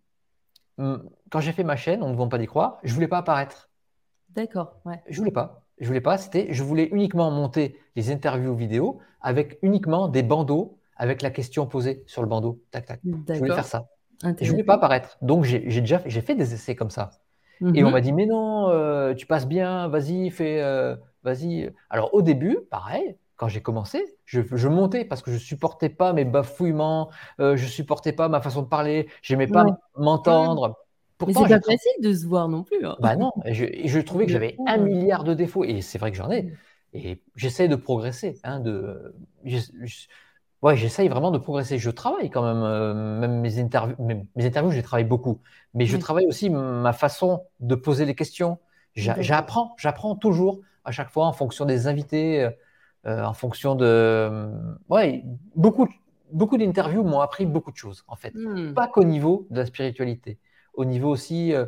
quand j'ai fait ma chaîne, on ne vont pas d'y croire, je voulais pas apparaître. D'accord. Ouais. Je voulais pas je voulais pas, c'était, je voulais uniquement monter les interviews vidéo avec uniquement des bandeaux avec la question posée sur le bandeau. Tac, tac. Je voulais faire ça. Je voulais pas apparaître. Donc, j'ai déjà j'ai fait des essais comme ça. Et on mhm. m'a dit, mais non, euh, tu passes bien, vas-y, fais, euh, vas-y. Alors, au début, pareil, quand j'ai commencé, je, montais parce que je supportais pas mes bafouillements, euh, je supportais pas ma façon de parler, j'aimais pas m'entendre. Mais c'est pas facile de se voir non plus. Hein. Bah non, je, je trouvais que j'avais un milliard de défauts et c'est vrai que j'en ai. Mm. Et j'essaie de progresser. Hein, de, ouais, j'essaye vraiment de progresser. Je travaille quand même, euh, même mes interviews, mes, interviews, je travaille beaucoup. Mais je travaille aussi ma façon de poser les questions. J'apprends, j'apprends toujours à chaque fois en fonction des invités, euh, euh, en fonction de, ouais, beaucoup, beaucoup d'interviews m'ont appris beaucoup de choses en fait. Mm. Pas qu'au niveau de la spiritualité au niveau aussi euh,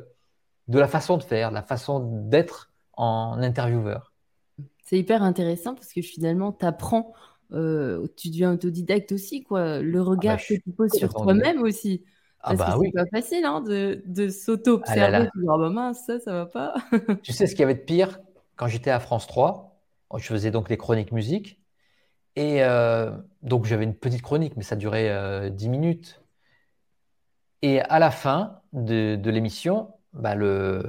de la façon de faire, la façon d'être en intervieweur. C'est hyper intéressant parce que finalement, tu apprends, euh, tu deviens autodidacte aussi, quoi. Le regard ah bah, que tu poses sur toi-même aussi. Ah parce bah que c'est pas facile hein, de, de s'auto-observer. Ah, ah bah mince, ça, ça va pas. tu sais ce qu'il y avait de pire? Quand j'étais à France 3 Je faisais donc les chroniques musique. Et euh, donc j'avais une petite chronique, mais ça durait 10 minutes. Et à la fin de, l'émission, bah, le,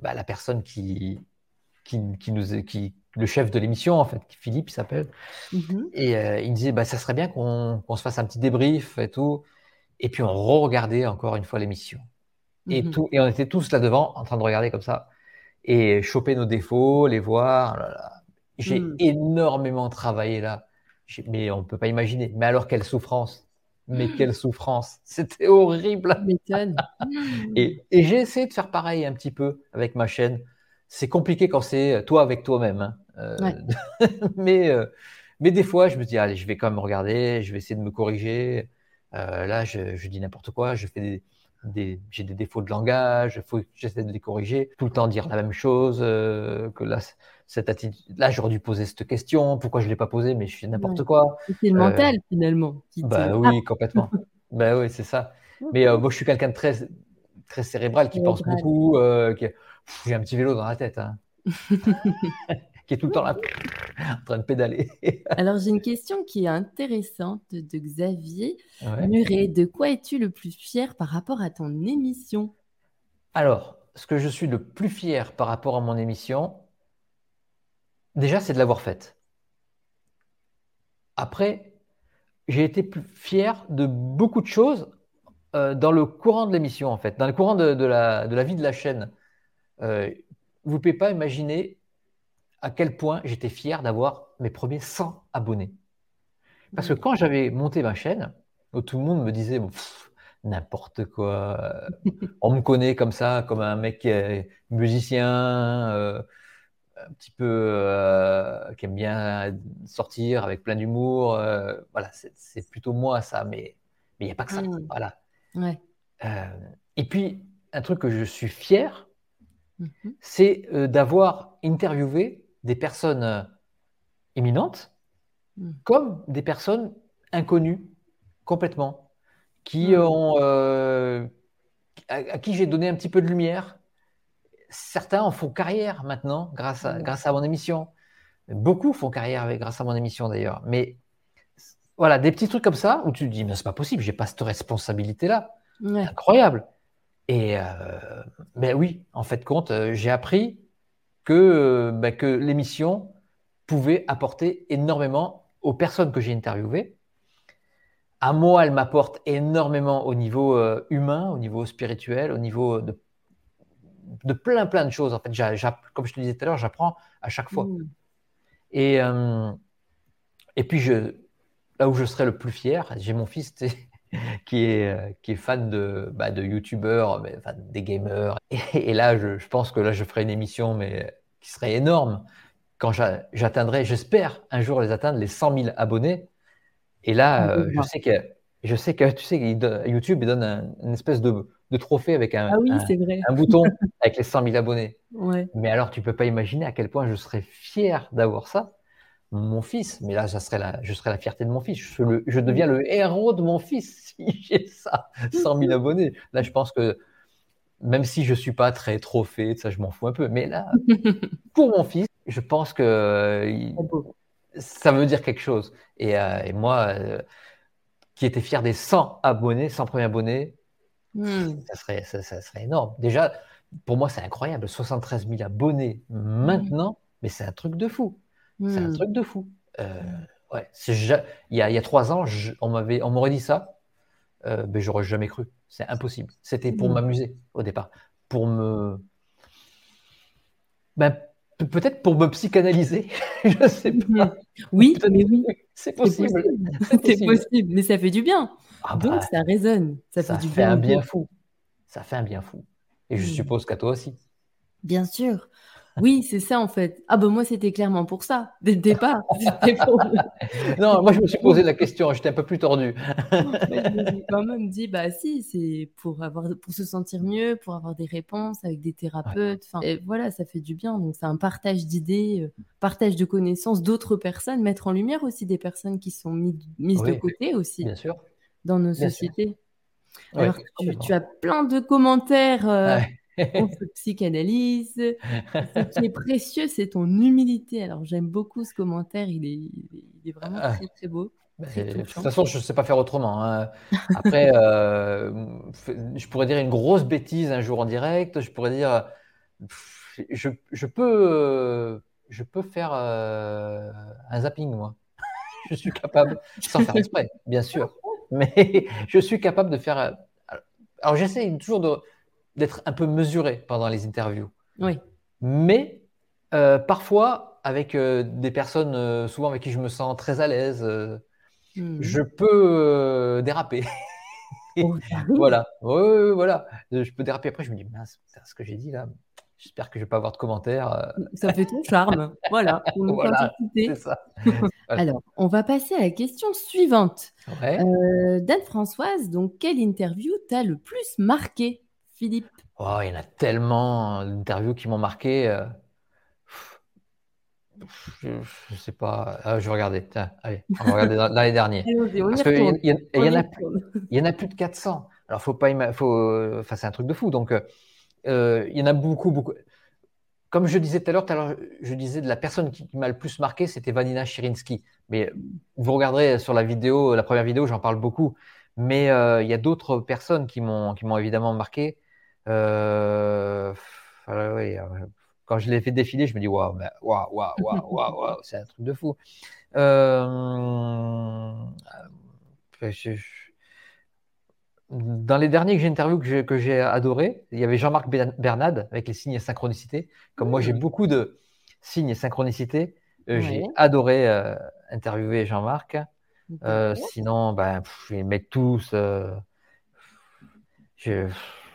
bah, la personne qui, qui, nous, qui, le chef de l'émission, en fait, Philippe, il s'appelle. Mhm. Et euh, il me disait, bah, ça serait bien qu'on se fasse un petit débrief et tout. Et puis on re-regardait encore une fois l'émission. Et, mhm. tout, et on était tous là devant, en train de regarder comme ça, et choper nos défauts, les voir. Oh J'ai mhm. énormément travaillé là. Mais on ne peut pas imaginer. Mais alors, quelle souffrance mais quelle souffrance C'était horrible. et, et j'ai essayé de faire pareil un petit peu avec ma chaîne. C'est compliqué quand c'est toi avec toi-même. Hein. Euh, mais, euh, mais des fois, je me dis, allez, je vais quand même regarder, je vais essayer de me corriger. Euh, là, je, je dis n'importe quoi, je fais des, des j'ai des défauts de langage, faut j'essaie de les corriger. Tout le temps dire la même chose, que là, cette attitude, là, j'aurais dû poser cette question, pourquoi je l'ai pas posée, mais je fais n'importe quoi. C'est le mental finalement. bah oui, complètement. bah oui, c'est ça. Mais moi, je suis quelqu'un de très, très cérébral qui pense beaucoup. Qui... J'ai un petit vélo dans la tête. Hein. qui est tout le temps là, en train de pédaler. Alors, j'ai une question qui est intéressante de Xavier Muret. De quoi es-tu le plus fier par rapport à ton émission? Alors, ce que je suis le plus fier par rapport à mon émission, déjà, c'est de l'avoir faite. Après, j'ai été plus fier de beaucoup de choses euh, dans le courant de l'émission, en fait, dans le courant de, la, vie de la chaîne. Euh, vous ne pouvez pas imaginer à quel point j'étais fier d'avoir mes premiers 100 abonnés. Parce que quand j'avais monté ma chaîne, tout le monde me disait n'importe quoi. On me connaît comme ça, comme un mec musicien, euh, un petit peu euh, qui aime bien sortir avec plein d'humour. Euh, voilà, c'est plutôt moi ça, mais il n'y a pas que ça. Mmh. Voilà. et puis, un truc que je suis fier, mmh c'est d'avoir interviewé des personnes euh, éminentes hmm. comme des personnes inconnues complètement, qui ont, euh, à, qui j'ai donné un petit peu de lumière. Certains en font carrière maintenant grâce à, hmm. grâce à mon émission. Beaucoup font carrière avec, grâce à mon émission d'ailleurs. Mais voilà, des petits trucs comme ça où tu te dis, mais c'est pas possible, j'ai pas cette responsabilité-là. Incroyable. Et euh, ben oui, en fait, compte, j'ai appris que, euh, bah, que l'émission pouvait apporter énormément aux personnes que j'ai interviewées. À moi, elle m'apporte énormément au niveau euh, humain, au niveau spirituel, au niveau de, de plein, plein de choses. En fait, comme je te disais tout à l'heure, j'apprends à chaque fois. Mmh. Et, euh, et puis, je, là où je serais le plus fier, j'ai mon fils qui, est, qui est fan de, bah, de YouTubeurs, des gamers. Et, là, je, je, pense que là, je ferai une émission, mais qui serait énorme quand j'atteindrai, j'espère un jour les atteindre, les 100 000 abonnés. Et là, euh, je sais que, je sais que tu sais, YouTube il donne une espèce de, de, trophée avec un, ah un, bouton avec les 100 000 abonnés. Mais alors, tu peux pas imaginer à quel point je serais fier d'avoir ça. Mon fils, mais là, ça serait la, je serais la fierté de mon fils. Je, je deviens le héros de mon fils si j'ai ça, 100 000 abonnés. Là, je pense que même si je suis pas très trophée, ça je m'en fous un peu. Mais là, pour mon fils, je pense que ça veut dire quelque chose. Et, euh, moi, euh, qui étais fier des 100 abonnés, 100 premiers abonnés, hmm. ça, serait, ça, serait énorme. Déjà, pour moi, c'est incroyable. 73 000 abonnés maintenant, mais c'est un truc de fou. C'est un hmm. truc de fou. Euh, ouais, il, y a, il y a trois ans, on m'aurait dit ça, euh, ben, j'aurais jamais cru. C'est impossible. C'était pour m'amuser au départ, pour me, ben, peut-être pour me psychanalyser. je sais pas. Oui, mais oui, c'est possible. C'est possible. mais ça fait du bien. Ah Donc bah, ça résonne, ça, fait du bien. un bien fou. Ça fait un bien fou. Et je mmh. suppose qu'à toi aussi. Bien sûr. Oui, c'est ça en fait. Ah ben moi c'était clairement pour ça, dès le départ. non, moi je me suis posé la question, j'étais un peu plus tordu. je quand même dit, bah si, c'est pour, avoir, pour se sentir mieux, pour avoir des réponses avec des thérapeutes. Enfin, et voilà, ça fait du bien. Donc c'est un partage d'idées, euh, partage de connaissances d'autres personnes, mettre en lumière aussi des personnes qui sont mises de côté aussi bien sûr. dans nos sociétés. Alors tu, as plein de commentaires. Euh, on se psychanalyse. Ce qui est précieux, c'est ton humilité. Alors, j'aime beaucoup ce commentaire. Il est, est vraiment ah. très très beau. de toute façon, je ne sais pas faire autrement. Hein. Après, euh, je pourrais dire une grosse bêtise un jour en direct. Je pourrais dire, je, je peux, je peux faire euh, un zapping, moi. je suis capable, sans faire exprès, bien sûr, mais je suis capable de faire. Euh, alors, j'essaie toujours d'être un peu mesuré pendant les interviews. Oui. Mais euh, parfois, avec des personnes, souvent avec qui je me sens très à l'aise, hmm. je peux déraper. Oh, voilà. voilà. Je peux déraper. Après, je me dis, mince, ce que j'ai dit là, J'espère que je ne vais pas avoir de commentaires. Euh. Ça fait ton charme. voilà. voilà ça. Alors, on va passer à la question suivante. Euh, Dan-Françoise, donc, quelle interview t'a le plus marqué, Philippe oh, Il y en a tellement d'interviews qui m'ont marqué. Euh. Je ne sais pas. Ah, je vais regarder. Tiens, allez, on va regarder dans, les derniers. Parce qu'il y, y, en a, il y en a plus de 400. Alors, faut pas, faut, enfin, c'est un truc de fou. Donc, euh, il y en a beaucoup, beaucoup. Comme je disais tout à l'heure, je disais de la personne qui, m'a le plus marqué, c'était Vanina Chirinsky. Mais vous regarderez sur la vidéo, la première vidéo, j'en parle beaucoup. Mais euh, il y a d'autres personnes qui m'ont qui m'ont évidemment marqué. Euh, quand je l'ai fait défiler, je me dis waouh, waouh, waouh, waouh, waouh, c'est un truc de fou. Je, dans les derniers que j'ai interviewés que j'ai adoré, il y avait Jean-Marc Bernad avec les signes et synchronicité. Comme moi, j'ai mmh. beaucoup de signes et synchronicité, euh, j'ai adoré euh, interviewer Jean-Marc. Euh, sinon, ben, les mecs tous. je...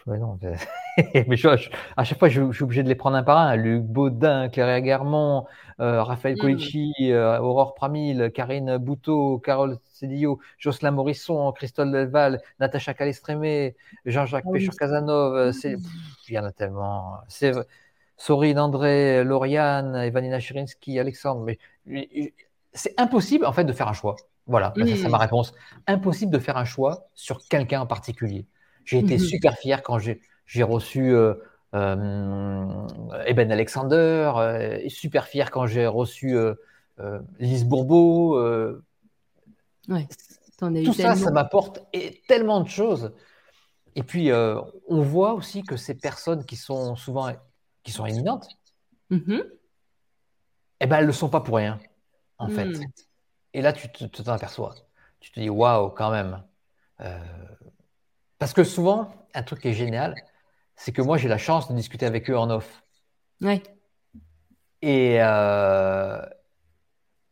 Mais non, mais à chaque fois, je, suis obligé de les prendre un par un. Luc Baudin, Claire Guermont, euh, Raphaël mmh. Colici, euh, Aurore Pramil, Karine Bouteau, Carole Cédillo, Jocelyn Morisson, Christophe Delval, Natacha Calestrémé, Jean-Jacques ah Pécheur-Casanov. Euh, il y en a tellement. C'est Sorine André, Lauriane, Evanina Chirinsky, Alexandre. Mais c'est impossible en fait de faire un choix. Voilà, c'est ça ma réponse. Impossible de faire un choix sur quelqu'un en particulier. J'ai été mmh super fier quand j'ai reçu euh, euh, Eben Alexander, euh, super fier quand j'ai reçu Lise Bourbeau. Ouais, tout ça, ça m'apporte tellement de choses. Et puis, on voit aussi que ces personnes qui sont souvent qui sont éminentes, mm-hmm. eh ben, elles ne le sont pas pour rien, en fait. Mm. Et là, tu t'en aperçois. Tu te dis, waouh, quand même. Parce que souvent, un truc qui est génial, c'est que moi, j'ai la chance de discuter avec eux en off. Oui. Et, euh,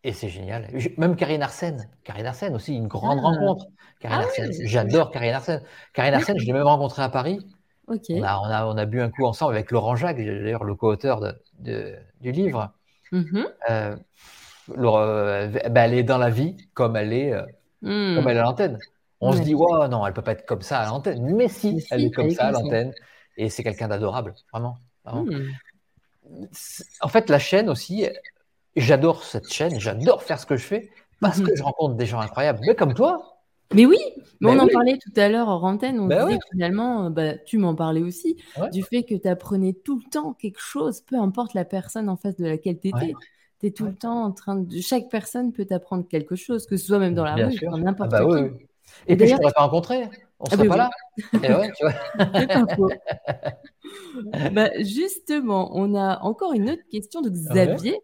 et c'est génial. Même Karine Arsène. Karine Arsène aussi, une grande ah. rencontre. Karine ah J'adore Karine Arsène. Karine Arsène, je l'ai même rencontrée à Paris. Ok. On, a, on, a, on, a, bu un coup ensemble avec Laurent Jacques, d'ailleurs le co-auteur de, du livre. Mm-hmm. Euh, euh, ben, elle est dans la vie comme elle est, mm. comme elle est à l'antenne. On se dit, oh, non, elle peut pas être comme ça à l'antenne. Mais si, elle est comme ça à l'antenne. Et c'est quelqu'un d'adorable, vraiment. Hmm. En fait, la chaîne aussi, j'adore cette chaîne, j'adore faire ce que je fais parce que je rencontre des gens incroyables, mais comme toi. Mais oui, mais on en parlait tout à l'heure en antenne, on ben disait finalement, bah, tu m'en parlais aussi, du fait que tu apprenais tout le temps quelque chose, peu importe la personne en face de laquelle tu étais. Tu es tout le temps en train de. Chaque personne peut t'apprendre quelque chose, que ce soit même dans la rue, dans n'importe ah bah qui. Et, puis, je ne t'aurais pas rencontré. On ne ah serait pas là. Et ouais, tu vois. bah, justement, on a encore une autre question de Xavier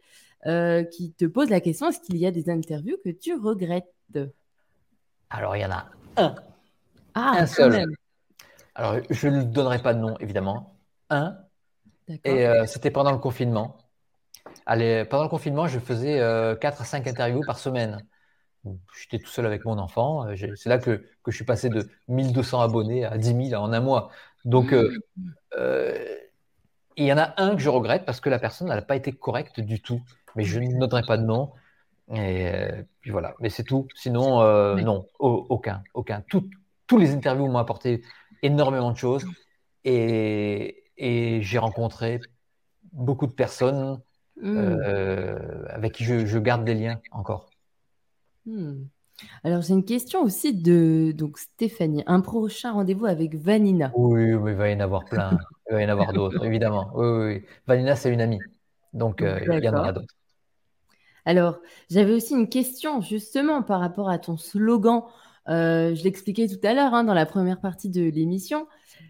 euh, qui te pose la question est-ce qu'il y a des interviews que tu regrettes? Alors, il y en a un. Ah, un seul. Alors, je ne donnerai pas de nom, évidemment. Un. Et euh, c'était pendant le confinement. Allez, pendant le confinement, je faisais 4 euh, à 5 interviews par semaine. J'étais tout seul avec mon enfant. C'est là que, que, je suis passé de 1200 abonnés à 10 000 en un mois. Donc, euh, euh, il y en a un que je regrette parce que la personne n'a pas été correcte du tout. Mais je ne donnerai pas de nom. Et euh, puis voilà. Mais c'est tout. Sinon, non, aucun. aucun. tous les interviews m'ont apporté énormément de choses. Et, j'ai rencontré beaucoup de personnes mmh. avec qui je garde des liens encore. Hmm. Alors, j'ai une question aussi de donc Stéphanie. Un prochain rendez-vous avec Vanina. Oui, oui, il va y en avoir plein. Il va y en avoir d'autres, évidemment. Oui, oui, Vanina, c'est une amie. Donc, euh, il y en aura d'autres. Alors, j'avais aussi une question justement par rapport à ton slogan. Euh, je l'expliquais tout à l'heure hein, dans la première partie de l'émission.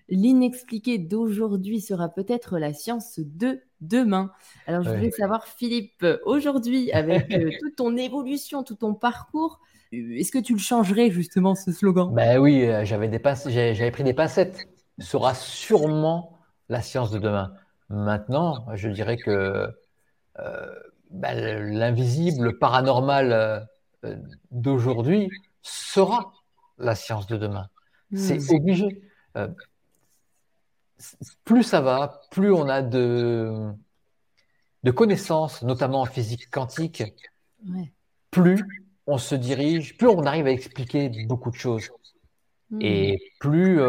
L'inexpliqué d'aujourd'hui sera peut-être la science de demain. Alors, je voulais savoir, Philippe, aujourd'hui, avec euh, toute ton évolution, tout ton parcours, euh, est-ce que tu le changerais justement ce slogan? Ben oui, j'avais j'avais pris des pincettes. Ce sera sûrement la science de demain. Maintenant, je dirais que ben, l'invisible, paranormal d'aujourd'hui sera la science de demain. C'est hmm. obligé. Euh, plus ça va, plus on a de, de connaissances, notamment en physique quantique, plus on se dirige, plus on arrive à expliquer beaucoup de choses. Hmm. Et plus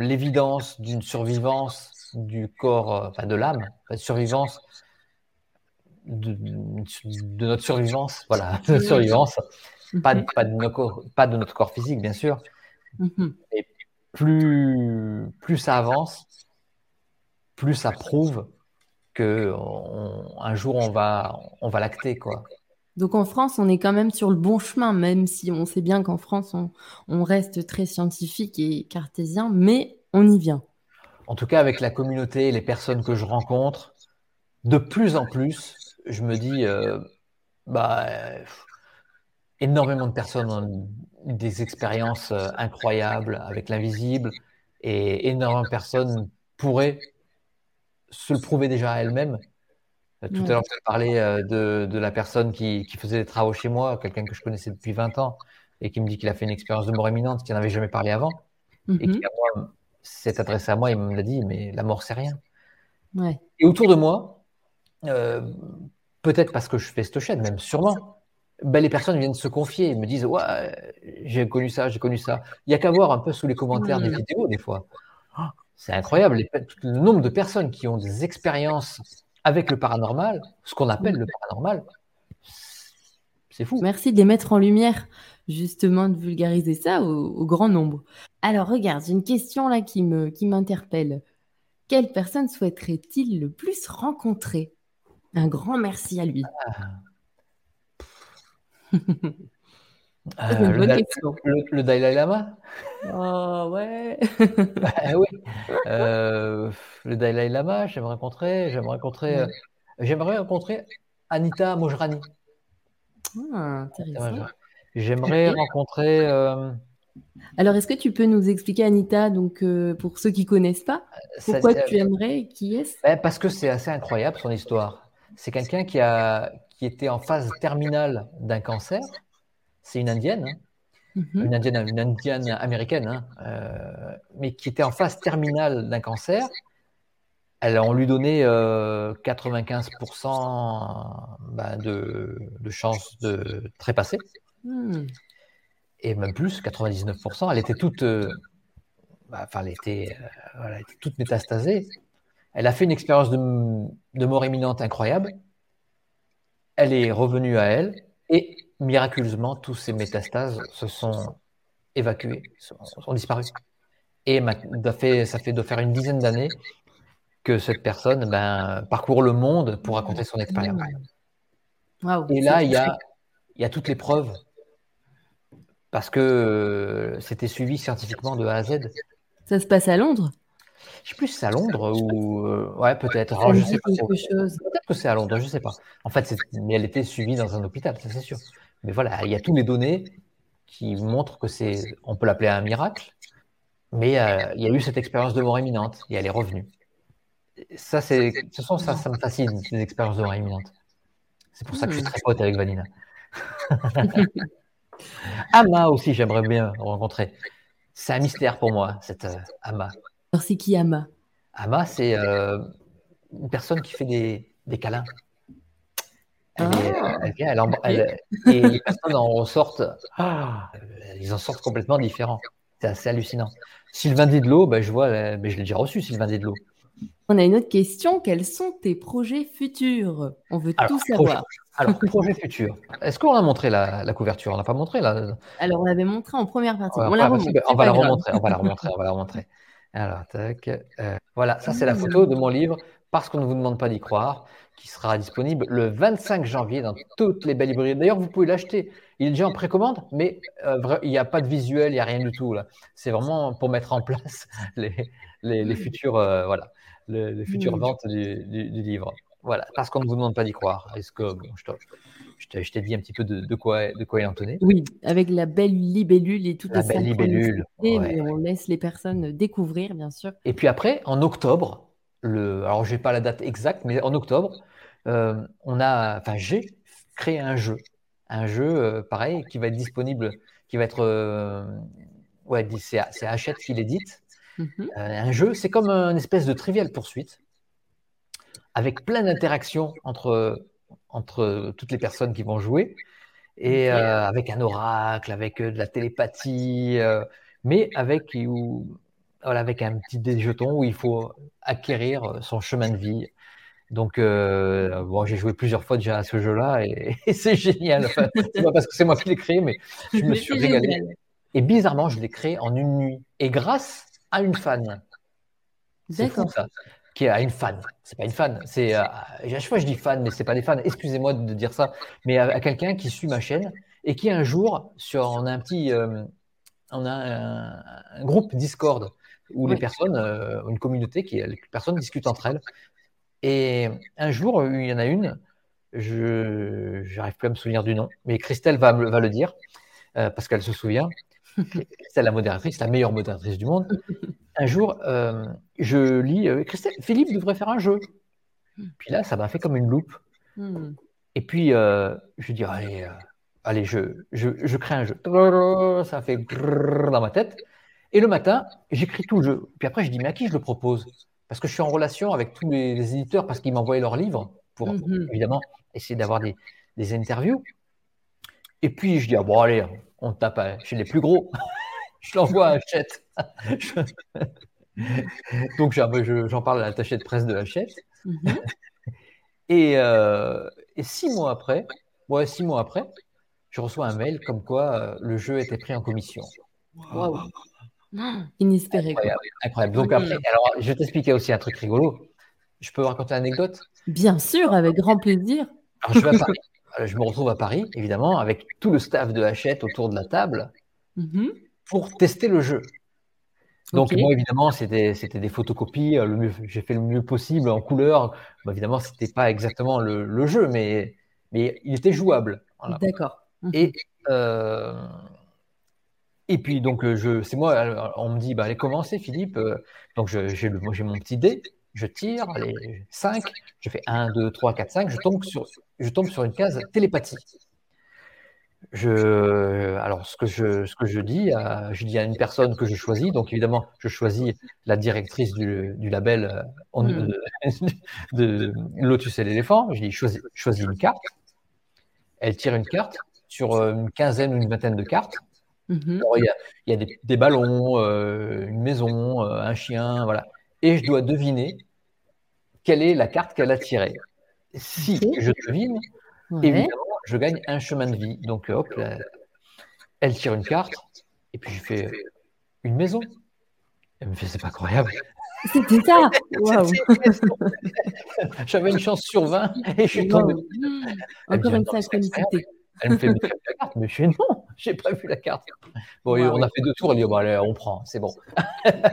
l'évidence d'une survivance du corps, euh, enfin de l'âme, de survivance de, notre survivance, voilà, de survivance, pas, de, pas, de notre, pas de notre corps physique, bien sûr. Mhm. Et plus, plus ça avance, plus ça prouve que un jour on va, on va l'acter, quoi. Donc en France, on est quand même sur le bon chemin, même si on sait bien qu'en France, on, on, reste très scientifique et cartésien, mais on y vient. En tout cas, avec la communauté, les personnes que je rencontre, de plus en plus, je me dis, euh, bah, énormément de personnes des expériences euh, incroyables avec l'invisible et énormément de personnes pourraient se le prouver déjà à elles-mêmes. Euh, tout à l'heure, je parlais de, de, la personne qui, qui, faisait des travaux chez moi, quelqu'un que je connaissais depuis 20 ans et qui me dit qu'il a fait une expérience de mort imminente, qu'il n'avait jamais parlé avant et qui mhm. s'est adressé à moi et me l'a dit, mais la mort, c'est rien. Et autour de moi, peut-être parce que je fais cette chaîne, même sûrement, ben, les personnes viennent se confier, me disent Ouais, j'ai connu ça, j'ai connu ça. Il n'y a qu'à voir un peu sous les commentaires des vidéos, des fois. Oh, c'est incroyable, le nombre de personnes qui ont des expériences avec le paranormal, ce qu'on appelle le paranormal, c'est fou. Merci de les mettre en lumière, justement, de vulgariser ça au, grand nombre. Alors, regarde, j'ai une question là qui m'interpelle. Qui Quelle personne souhaiterait-il le plus rencontrer? Un grand merci à lui. Ah. Le, Dalai Lama? Oh ouais. Bah oui. Euh, le Dalai Lama, j'aimerais rencontrer, j'aimerais rencontrer, euh, j'aimerais rencontrer Anita Mojrani. Ah, j'aimerais rencontrer. Euh, Alors, est-ce que tu peux nous expliquer Anita, donc pour ceux qui connaissent pas, pourquoi tu aimerais, qui est-ce? Bah, Parce que c'est assez incroyable son histoire c'est quelqu'un qui, a, qui était en phase terminale d'un cancer. C'est une indienne, hein. mhm. une indienne, une indienne américaine, hein. euh, mais qui était en phase terminale d'un cancer. Elle, on lui donnait 95% euh, ben, de, de chances de trépasser. Hmm. Et même plus, 99%. Elle était toute, euh, bah, enfin, elle était, elle était toute métastasée. Elle a fait une expérience de, mort imminente incroyable. Elle est revenue à elle et miraculeusement, tous ces métastases se sont évacués, sont, sont disparus. Et ça fait, ça fait de faire une dizaine d'années que cette personne ben, parcourt le monde pour raconter son expérience. et là, il y, a, il y a toutes les preuves parce que euh, c'était suivi scientifiquement de A à Z. Ça se passe à Londres? Je sais plus si c'est à Londres ou. Euh, ouais, peut-être. je sais pas. Peut-être que c'est à Londres, je sais pas. En fait, mais elle était suivie dans un hôpital, ça c'est sûr. Mais voilà, il y a toutes les données qui montrent que c'est. On peut l'appeler un miracle, mais euh, il y a eu cette expérience de mort imminente et elle est revenue. Ça, c'est. Ce sont ça, ça me fascine, les expériences de mort imminente. C'est pour ça que je suis hmm. très pote avec Vanina. Ama aussi, j'aimerais bien rencontrer. C'est un mystère pour moi, cette euh, Ama c'est qui Ama? Ama, c'est euh, une personne qui fait des, des câlins. Elle, ah, et les personnes en ressortent, ah, ils en sortent complètement différents. C'est assez hallucinant. Sylvain Didlot, ben, je vois, mais je l'ai déjà reçu, Sylvain Didlot. On a une autre question. Quels sont tes projets futurs? On veut tout savoir. alors, projet futur. Est-ce qu'on a montré la, couverture? On n'a pas montré là? Alors, on l'avait montré en première partie. on, va la remontrer, on va la remontrer. On va la remontrer. Alors, tac. Euh, voilà, ça c'est la photo de mon livre Parce qu'on ne vous demande pas d'y croire, qui sera disponible le 25 janvier dans toutes les belles librairies. D'ailleurs, vous pouvez l'acheter. Il est déjà en précommande, mais euh, il n'y a pas de visuel, il n'y a rien du tout. là. C'est vraiment pour mettre en place les, les, futures, euh, voilà, les, futures ventes du, livre. Voilà, parce qu'on ne vous demande pas d'y croire. Est-ce que je t'ai dit un petit peu de, quoi, de quoi il en tenait. Oui, avec la belle libellule et toute la belle libellule. On laisse les personnes découvrir, bien sûr. Et puis après, en octobre, le, alors je n'ai pas la date exacte, mais en octobre, euh, on a, enfin j'ai créé un jeu, un jeu euh, pareil qui va être disponible, qui va être, euh, ouais, c'est Hachette qui l'édite. Mhm. un jeu, c'est comme une espèce de trivial poursuite avec plein d'interactions entre entre toutes les personnes qui vont jouer, et euh, avec un oracle, avec euh, de la télépathie, euh, mais avec, voilà, avec un petit des jetons où il faut acquérir son chemin de vie. Donc, bon, j'ai joué plusieurs fois déjà à ce jeu-là et, c'est génial. Enfin, pas parce que c'est moi qui l'ai créé, mais je me suis régalé. Et bizarrement, je l'ai créé en une nuit et grâce à une fan. D'accord qui a une fan. C'est pas une fan. C'est euh, à chaque fois je dis fan, mais c'est pas des fans. Excusez-moi de dire ça, mais à, quelqu'un qui suit ma chaîne et qui un jour sur on a un petit euh, on a un, groupe Discord où les personnes, euh, une communauté qui les personnes discutent entre elles. Et un jour, il y en a une, je n'arrive plus à me souvenir du nom, mais Christelle va, va le dire parce qu'elle se souvient. C'est la modératrice, la meilleure modératrice du monde. Un jour, euh, je lis euh, Christelle, Philippe devrait faire un jeu. Puis là, ça m'a fait comme une loupe. Hmm. Et puis, euh, je dis allez, allez je, je, crée un jeu. Ça fait dans ma tête. Et le matin, j'écris tout le jeu. Puis après, je dis mais à qui je le propose? Parce que je suis en relation avec tous les, éditeurs parce qu'ils m'envoyaient leurs livres pour hmm. évidemment essayer d'avoir des, des interviews. Et puis, je dis, ah bon, allez, on tape chez les plus gros. je l'envoie à Hachette. Donc, j'en parle à l'attaché de presse de Hachette. Mhm. Euh, et, six mois après, ouais, six mois après, je reçois un mail comme quoi euh, le jeu était pris en commission. Waouh! Inespéré. Incroyable, incroyable. Donc, après, alors, je vais t'expliquer aussi un truc rigolo. Je peux raconter une anecdote? Bien sûr, avec grand plaisir. Alors, je vais à Paris. Euh, je me retrouve à Paris, évidemment, avec tout le staff de Hachette autour de la table mhm. pour tester le jeu. Donc, moi, évidemment, c'était des photocopies. Euh, j'ai fait le mieux possible en couleur. Bah, évidemment, ce n'était pas exactement le, jeu, mais, mais il était jouable. D'accord. Mhm. Et, euh, et puis, donc, c'est moi, on me dit, bah, allez, commencez, Philippe. Donc, j'ai mon petit dé je tire, les 5, je fais 1, 2, 3, 4, 5, je tombe sur, je tombe sur une case télépathie. Je, alors, ce que je, ce que je dis, à, je dis à une personne que je choisis, donc évidemment, je choisis la directrice du, du label euh, hmm. de, Lotus et l'éléphant. Je dis choisis, choisis une carte. Elle tire une carte sur euh, une quinzaine ou une vingtaine de cartes. Mm-hmm. il, y a, il y a, des, des ballons, euh, une maison, un chien, voilà. Et je dois deviner quelle est la carte qu'elle a tirée. Si je devine, évidemment, je gagne un chemin de vie. Donc, hop, elle tire une carte, et puis je fais une maison. Elle me fait, c'est pas croyable. C'était ça J'avais une chance sur 20 et je suis tombé. Encore une synchronicité. Elle me fait, mais la carte? Mais je fais, non, j'ai pas vu la carte. Bon, on a fait deux tours, elle dit, bon, allez, on prend, c'est bon. ah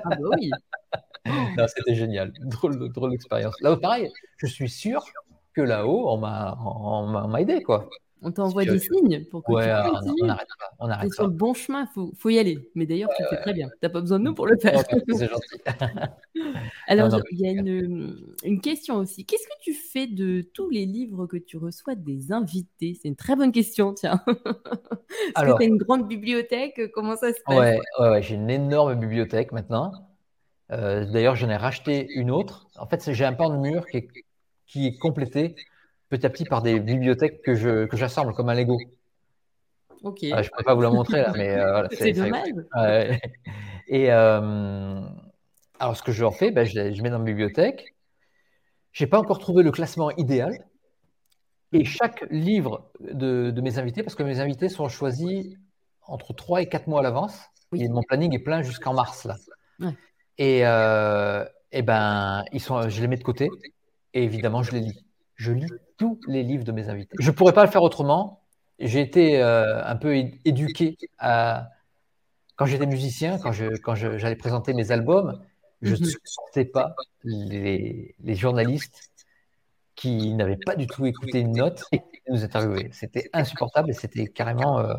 bah oui c'était génial. Drôle, drôle d'expérience. Là, pareil, je suis sûr que là-haut, on m'a aidé, quoi. On t'envoie des signes pour que ouais, tu on n'arrête pas. On arrête sur le bon chemin, il faut, faut, y aller. Mais d'ailleurs, tu fais très bien. Tu n'as pas besoin de nous pour le faire. C'est gentil. Alors, il y a une, une, question aussi. Qu'est-ce que tu fais de tous les livres que tu reçois des invités? C'est une très bonne question, tiens. Est-ce que tu as une grande bibliothèque? Comment ça se passe? Ouais, ouais j'ai une énorme bibliothèque maintenant. Euh, d'ailleurs, j'en ai racheté une autre. En fait, j'ai un pan de mur qui est, qui est, complété petit à petit par des bibliothèques que, j'assemble comme un Lego. Ok. je ne peux pas vous la montrer là, mais euh, c'est, dommage. Et euh, alors, ce que je fais, ben, je, je, mets dans ma bibliothèque. Je n'ai pas encore trouvé le classement idéal. Et chaque livre de, de, mes invités, parce que mes invités sont choisis entre 3 et 4 mois à l'avance, et mon planning est plein jusqu'en mars là. Ouais. Et, euh, et ben, ils sont, je les mets de côté et évidemment, je les lis. Je lis tous les livres de mes invités. Je ne pourrais pas le faire autrement. J'ai été euh, un peu éduqué à, quand j'étais musicien, quand je, quand j'allais présenter mes albums, je ne mhm. supportais pas les, les journalistes qui n'avaient pas du tout écouté une note et nous interviewaient. C'était insupportable et c'était carrément euh,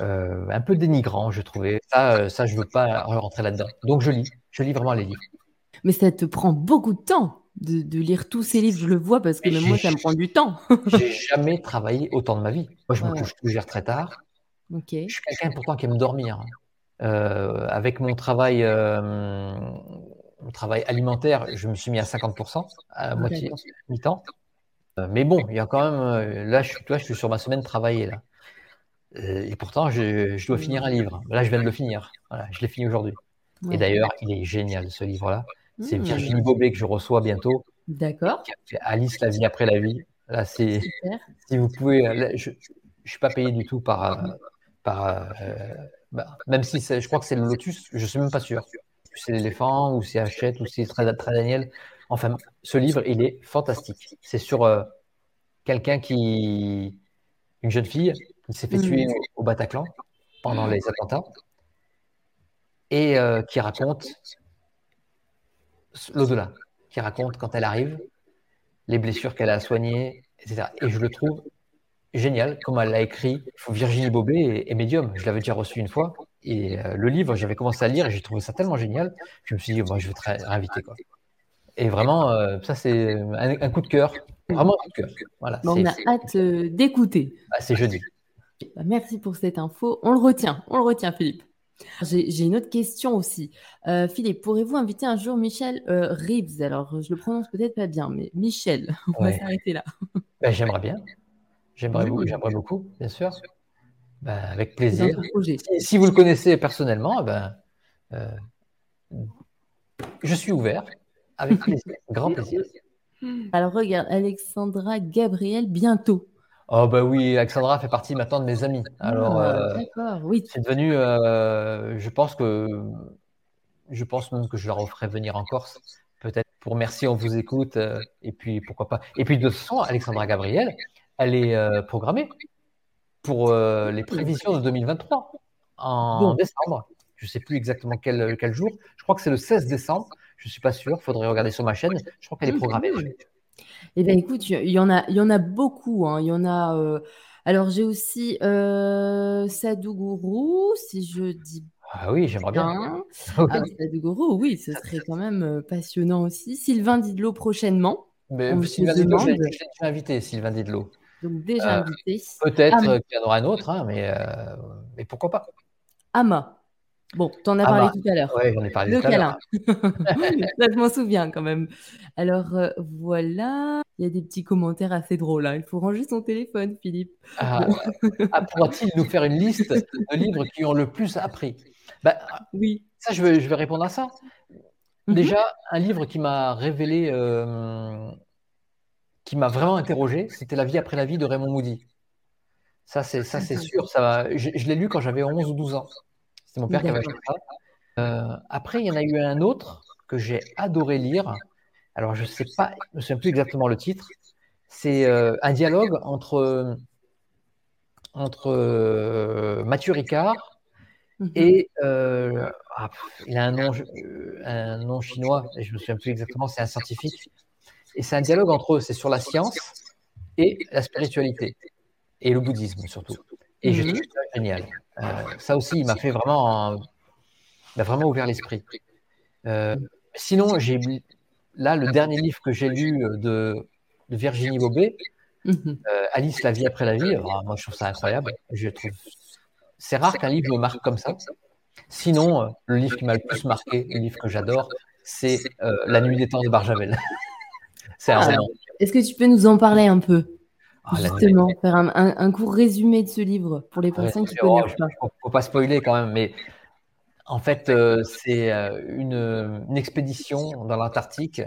euh, un peu dénigrant, je trouvais. Ça, euh, ça je ne veux pas rentrer là-dedans. Donc je lis, je lis vraiment les livres. Mais ça te prend beaucoup de temps de, de lire tous ces livres, je le vois, parce que même moi, ça me prend du temps. j'ai jamais travaillé autant de ma vie. Moi, je me couche toujours très tard. Ok. Je suis quelqu'un pourtant qui aime dormir. avec mon travail, mon travail alimentaire, je me suis mis à 50%, à moitié, mi-temps. Euh, mais bon, il y a quand même. Euh, là, je, toi, je suis sur ma semaine travaillée. Là. Euh, et pourtant, je, dois finir un livre. Là, je viens de le finir. Voilà, je l'ai fini aujourd'hui. Et d'ailleurs, il est génial, ce livre-là. C'est mmh. Virginie Bobet que je reçois bientôt. D'accord. Alice, la vie après la vie. Là, c'est. Si vous pouvez. je ne suis pas payé du tout par. par bah, même si je crois que c'est le Lotus, je ne suis même pas sûr c'est l'éléphant, ou c'est Hachette, ou c'est Très, Daniel. Enfin, ce livre, il est fantastique. C'est sur euh, quelqu'un qui. Une jeune fille qui s'est fait tuer au Bataclan pendant les attentats et euh, qui raconte l'au-delà, qui raconte quand elle arrive, les blessures qu'elle a soignées, etc. Et je le trouve génial, comme elle l'a écrit. Virginie Bobet et Medium. Je l'avais déjà reçu une fois. Et euh, le livre, j'avais commencé à lire et j'ai trouvé ça tellement génial. Je me suis dit, je vais te réinviter. Quoi. Et vraiment, euh, ça, c'est un, coup de cœur. Vraiment un coup de cœur. Voilà, on a hâte d'écouter. Bah, c'est jeudi. Bah, merci pour cette info. On le retient. On le retient, Philippe. J'ai une autre question aussi. Philippe, pourrez-vous inviter un jour Michel Reeves? Alors, je le prononce peut-être pas bien, mais Michel, on va s'arrêter là. Bah, j'aimerais bien. J'aimerais beaucoup, bien sûr. Ben, avec plaisir. Si, vous le connaissez personnellement, ben, euh, je suis ouvert. Avec plaisir, grand plaisir. Alors regarde, Alexandra Gabriel, bientôt. Oh bah oui, Alexandra fait partie maintenant de mes amis. Alors, ah, euh, oui. c'est devenu, euh, je pense que, je pense même que je leur ferai venir en Corse, peut-être pour merci, on vous écoute, et puis pourquoi pas. Et puis de toute façon, Alexandra Gabriel, elle est programmée pour euh, les prévisions de 2023 en décembre. Je ne sais plus exactement quel, quel, jour. Je crois que c'est le 16 décembre. Je ne suis pas sûr. Il faudrait regarder sur ma chaîne. Je crois qu'elle est programmée. Eh bien, écoute, il y, en a, il y en a beaucoup. Hein. Il y en a. Euh, alors, j'ai aussi euh, Sadhguru, si je dis. Ah oui, j'aimerais bien. Ah, Sadhguru, oui, ce serait quand même euh, passionnant aussi. Sylvain Didlot prochainement. Mais Sylvain Didlot, j'ai invité Sylvain Didlot. Donc déjà euh, invité. Peut-être qu'il y en aura un autre, hein, mais, euh, mais pourquoi pas. Ama. Bon, tu en as parlé tout à l'heure. Oui, j'en ai parlé tout à l'heure. Ça, je m'en souviens quand même. Alors euh, voilà, il y a des petits commentaires assez drôles. Hein. Il faut ranger son téléphone, Philippe. Ah, ah, Pourra-t-il nous faire une liste de livres qui ont le plus appris? Bah, Oui. Ça, je vais, je vais répondre à ça. Mhm. Déjà, un livre qui m'a révélé qui m'a vraiment interrogé, c'était La vie après la vie de Raymond Moody. Ça, c'est, ça, c'est sûr. Ça je, l'ai lu quand j'avais 11 ou 12 ans. C'était mon père qui avait acheté ça. Euh, après, il y en a eu un autre que j'ai adoré lire. Alors, je ne sais pas, je ne me souviens plus exactement le titre. C'est euh, un dialogue entre, entre euh, Mathieu Ricard mhm. et ah, il a un nom, un nom chinois, je ne me souviens plus exactement, c'est un scientifique. Et c'est un dialogue entre eux, c'est sur la science et la spiritualité, et le bouddhisme surtout. Et je mhm. trouve ça génial. Euh, ça aussi, il m'a fait vraiment, il vraiment ouvert l'esprit. Euh, sinon, j'ai là le dernier livre que j'ai lu euh, de, Virginie Bobet, mhm. Alice, la vie après la vie. moi, je trouve ça incroyable. Je trouve, c'est rare qu'un livre me marque comme ça. Sinon, le livre qui m'a le plus marqué, le livre que j'adore, c'est La nuit des temps de Barjavel. Ah, est-ce que tu peux nous en parler un peu? Ah, Justement, faire un, court résumé de ce livre pour les personnes qui ne connaissent pas. Il ne faut pas spoiler quand même, mais en fait, euh, c'est euh, une, expédition dans l'Antarctique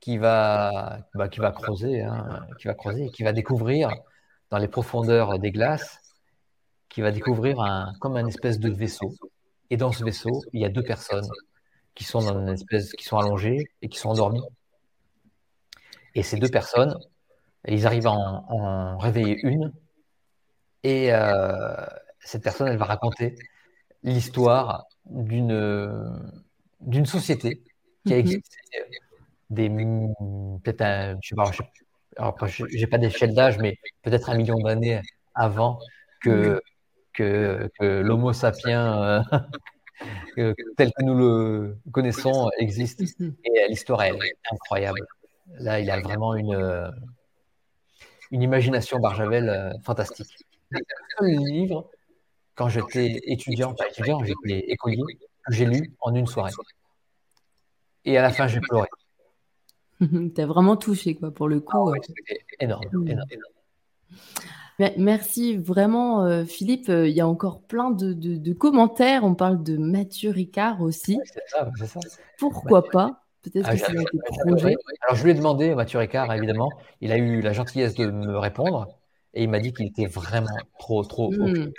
qui va, bah, qui va creuser, hein, qui va creuser, qui va découvrir dans les profondeurs des glaces, qui va découvrir un, comme un espèce de vaisseau. Et dans ce vaisseau, il y a deux personnes qui sont dans une espèce, qui sont allongés et qui sont endormis. Et ces deux personnes, ils arrivent à en, réveiller une. Et euh, cette personne, elle va raconter l'histoire d'une d'une société qui a mhm. existé des peut-être je sais pas, je, j'ai pas d'échelle d'âge, mais peut-être un million d'années avant que que, que l'Homo sapiens euh, tel que nous le connaissons existe. Mhm. Et l'histoire est incroyable. Là, il a vraiment une une imagination Barjavel euh, fantastique. Le seul livre quand j'étais étudiant, pas étudiant, j'étais écolier, que j'ai lu en une soirée. Et à la fin, j'ai pleuré. T'as vraiment touché, quoi, pour le coup. Ah c'était énorme, énorme, Merci vraiment, euh, Philippe. Euh, il y a encore plein de, commentaires. On parle de Mathieu Ricard aussi. ça, ça. Pourquoi pas? Peut-être ah, que c'est projet. Alors, je lui ai demandé, Mathieu Ricard, évidemment. Il a eu la gentillesse de me répondre et il m'a dit qu'il était vraiment trop, trop. Mmh.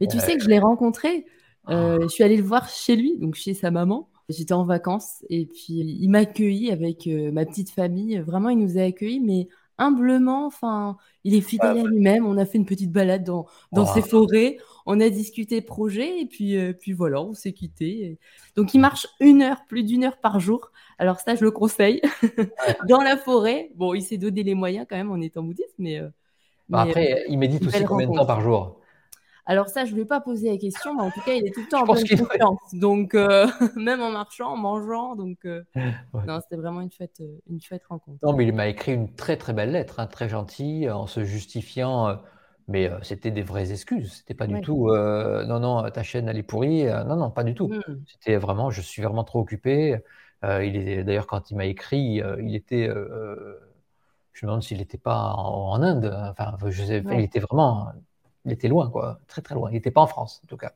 Mais tu sais que je l'ai rencontré. Euh, je suis allée le voir chez lui, donc chez sa maman. J'étais en vacances et puis il m'a accueilli avec euh, ma petite famille. Vraiment, il nous a accueillis, mais humblement. Enfin, il est fidèle à lui-même. On a fait une petite balade dans, dans ses forêts. On a discuté projet et puis, euh, puis voilà, on s'est quitté. Donc, il marche une heure, plus d'une heure par jour. Alors ça, je le conseille. dans la forêt. Bon, il s'est donné les moyens quand même en étant bouddhiste, mais. Bah, après, il médite aussi combien de temps par jour? Alors ça, je ne vais pas poser la question, mais en tout cas, il est tout le temps en bonne confiance. Donc, euh, même en marchant, en mangeant. Donc, euh, non, c'était vraiment une chouette, euh, une chouette rencontre. Non, mais il m'a écrit une très, très belle lettre, hein, très gentille, en se justifiant. mais c'était des vraies excuses. C'était pas du tout. non, non, ta chaîne, elle est pourrie. non, non, pas du tout. Hmm. C'était vraiment, je suis vraiment trop occupé. il est d'ailleurs quand il m'a écrit, il était. je me demande s'il n'était pas en, Inde. Enfin, je sais, il était vraiment il était loin, quoi, très très loin. Il n'était pas en France, en tout cas.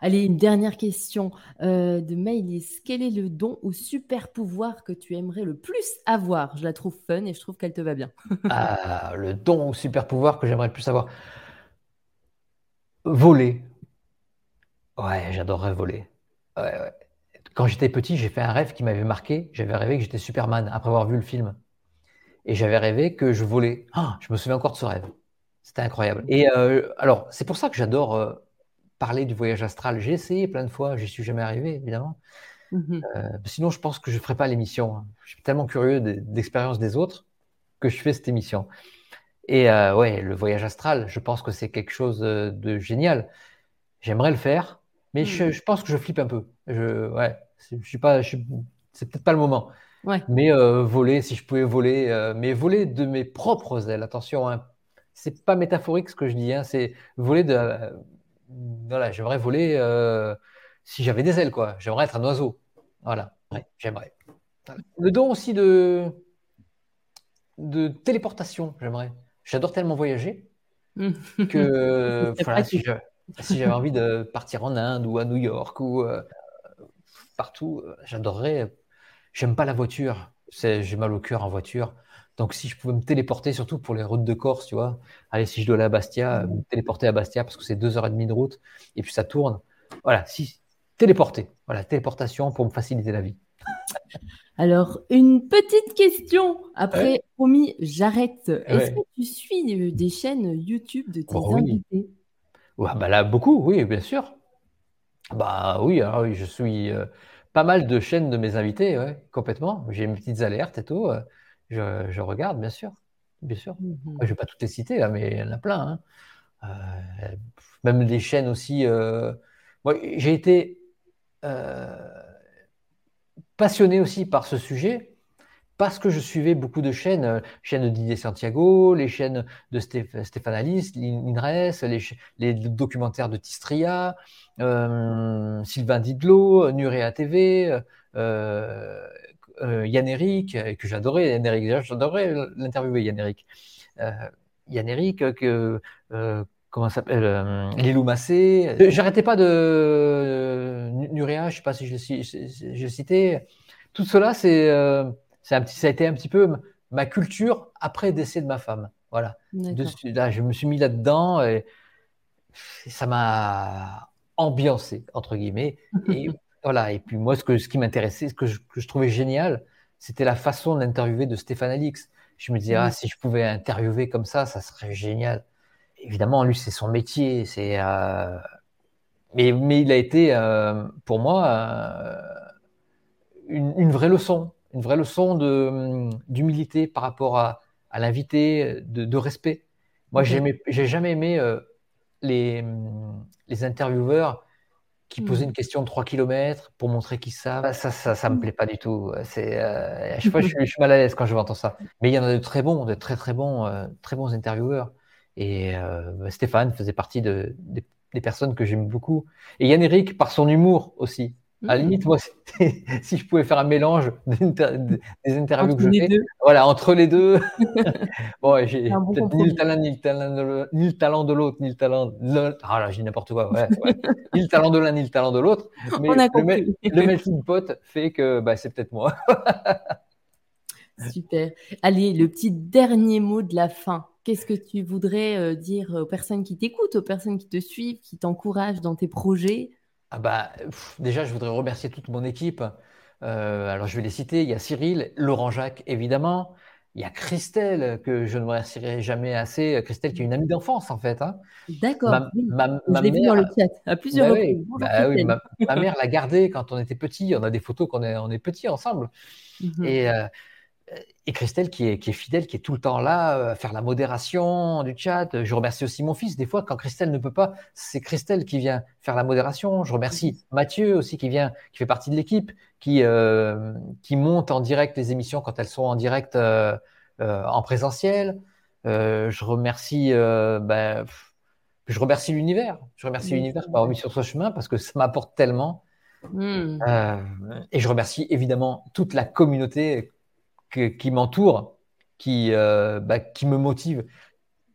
Allez, une dernière question euh, de Maïlis. Quel est le don ou super pouvoir que tu aimerais le plus avoir? Je la trouve fun et je trouve qu'elle te va bien. ah, le don ou super pouvoir que j'aimerais le plus avoir Voler. Ouais, j'adorerais voler. Quand j'étais petit, j'ai fait un rêve qui m'avait marqué. J'avais rêvé que j'étais Superman après avoir vu le film. Et j'avais rêvé que je volais. Ah, je me souviens encore de ce rêve. C'était incroyable. Et euh, alors, c'est pour ça que j'adore euh, parler du voyage astral. J'ai essayé plein de fois, j'y suis jamais arrivé, évidemment. Mmh euh, sinon, je pense que je ne ferais pas l'émission. Hein. Je suis tellement curieux d'expérience des autres que je fais cette émission. Et ouais, le voyage astral, je pense que c'est quelque chose de génial. J'aimerais le faire, mais je, mmh. pense que je flippe un peu. Je, ouais, je suis pas, c'est peut-être pas le moment. Ouais. Mais voler, si je pouvais voler, mais voler de mes propres ailes. Attention, hein, c'est pas métaphorique ce que je dis, hein, c'est voler de. Euh, voilà, j'aimerais voler euh, si j'avais des ailes, quoi. J'aimerais être un oiseau. Voilà, j'aimerais. Le don aussi de, de téléportation, j'aimerais. J'adore tellement voyager que si j'avais envie de partir en Inde ou à New York ou euh, partout, j'adorerais. J'aime pas la voiture. J'ai mal au cœur en voiture. Donc, si je pouvais me téléporter, surtout pour les routes de Corse, tu vois, allez, si je dois aller à Bastia, me téléporter à Bastia parce que c'est deux heures et demie de route et puis ça tourne. Voilà, si, téléporter. Voilà, téléportation pour me faciliter la vie. Alors, une petite question. Après, promis, j'arrête. Est-ce que tu suis euh, des chaînes YouTube de tes oh invités? Ouais, bah Là, beaucoup, oui, bien sûr. Bah oui, alors oui, je suis euh, pas mal de chaînes de mes invités, ouais, complètement. J'ai mes petites alertes et tout. Euh, je, regarde, bien sûr. Bien sûr. Mmh je ne vais pas toutes les citer, là, mais il y en a plein. Hein. Euh, même des chaînes aussi. Euh, j'ai été euh, passionné aussi par ce sujet parce que je suivais beaucoup de chaînes, chaînes de Didier Santiago, les chaînes de Stéphane Alice, l'INRES, les, les, documentaires de Tistria, Sylvain Didlot, Nurea TV, euh, Yann Eric, euh, que j'adorais, Yann Eric, j'adorais l'interviewer, Yann Eric. Euh, Yann Eric, que, comment s'appelle, Lilou Massé. J'arrêtais pas de Nurea, je sais pas si je cité. Tout cela, c'est, c'est un petit, ça a été un petit peu ma culture après décès de ma femme. Voilà. là, je me suis mis là-dedans et ça m'a ambiancé, entre guillemets. Et Voilà. Et puis moi, ce, que, ce qui m'intéressait, ce que je, que je, trouvais génial, c'était la façon d'interviewer de Stéphane Alix. Je me disais, ah, si je pouvais interviewer comme ça, ça serait génial. Évidemment, lui, c'est son métier. C'est, euh... mais, mais il a été, euh, pour moi, euh, une, une, vraie leçon. Une vraie leçon de, d'humilité par rapport à, à l'invité, de, de, respect. Moi, okay. j'ai jamais aimé les, les intervieweurs qui mmh. posaient une question de 3 km pour montrer qu'ils savent. Ça, ça, ça me mmh. plaît pas du tout. C'est, euh, à chaque fois, je suis, je suis, mal à l'aise quand je entends ça. Mais il y en a de très bons, de très très bons, euh, très bons intervieweurs. Et euh, Stéphane faisait partie de, de, des personnes que j'aime beaucoup. Et Yann Eric, par son humour aussi. À la limite, moi, si je pouvais faire un mélange des interviews entre que je fais, deux. voilà, entre les deux. bon, j'ai bon ni, le talent, ni, le talent de, l'autre, ni le talent de l'autre. Ah là, j'ai n'importe quoi. Ouais, ouais. ni le talent de l'un, ni le talent de l'autre. Mais On a le, le melting pot fait que bah, c'est peut-être moi. Super. Allez, le petit dernier mot de la fin. Qu'est-ce que tu voudrais euh, dire aux personnes qui t'écoutent, aux personnes qui te suivent, qui t'encouragent dans tes projets? Ah bah, pff, déjà, je voudrais remercier toute mon équipe. Euh, alors, je vais les citer. Il y a Cyril, Laurent Jacques, évidemment. Il y a Christelle, que je ne remercierai jamais assez. Christelle, qui est une amie d'enfance, en fait. Hein. D'accord. Ma, oui. ma, je l'ai vu dans le chat à plusieurs bah reprises. oui, bah oui, ma, mère l'a gardé quand on était petit. On a des photos quand on est, on est petit ensemble. Mm -hmm. Et, euh, et Christelle qui est, qui est, fidèle, qui est tout le temps là, à faire la modération du chat. Je remercie aussi mon fils. Des fois, quand Christelle ne peut pas, c'est Christelle qui vient faire la modération. Je remercie Mathieu aussi qui vient, qui fait partie de l'équipe, qui, euh, qui monte en direct les émissions quand elles sont en direct euh, euh, en présentiel. Euh, je remercie, ben, je remercie l'univers. Je remercie l'univers pour avoir mis sur ce chemin parce que ça m'apporte tellement. Mmh. et je remercie évidemment toute la communauté que, qui m'entoure, qui, euh, bah, qui me motive.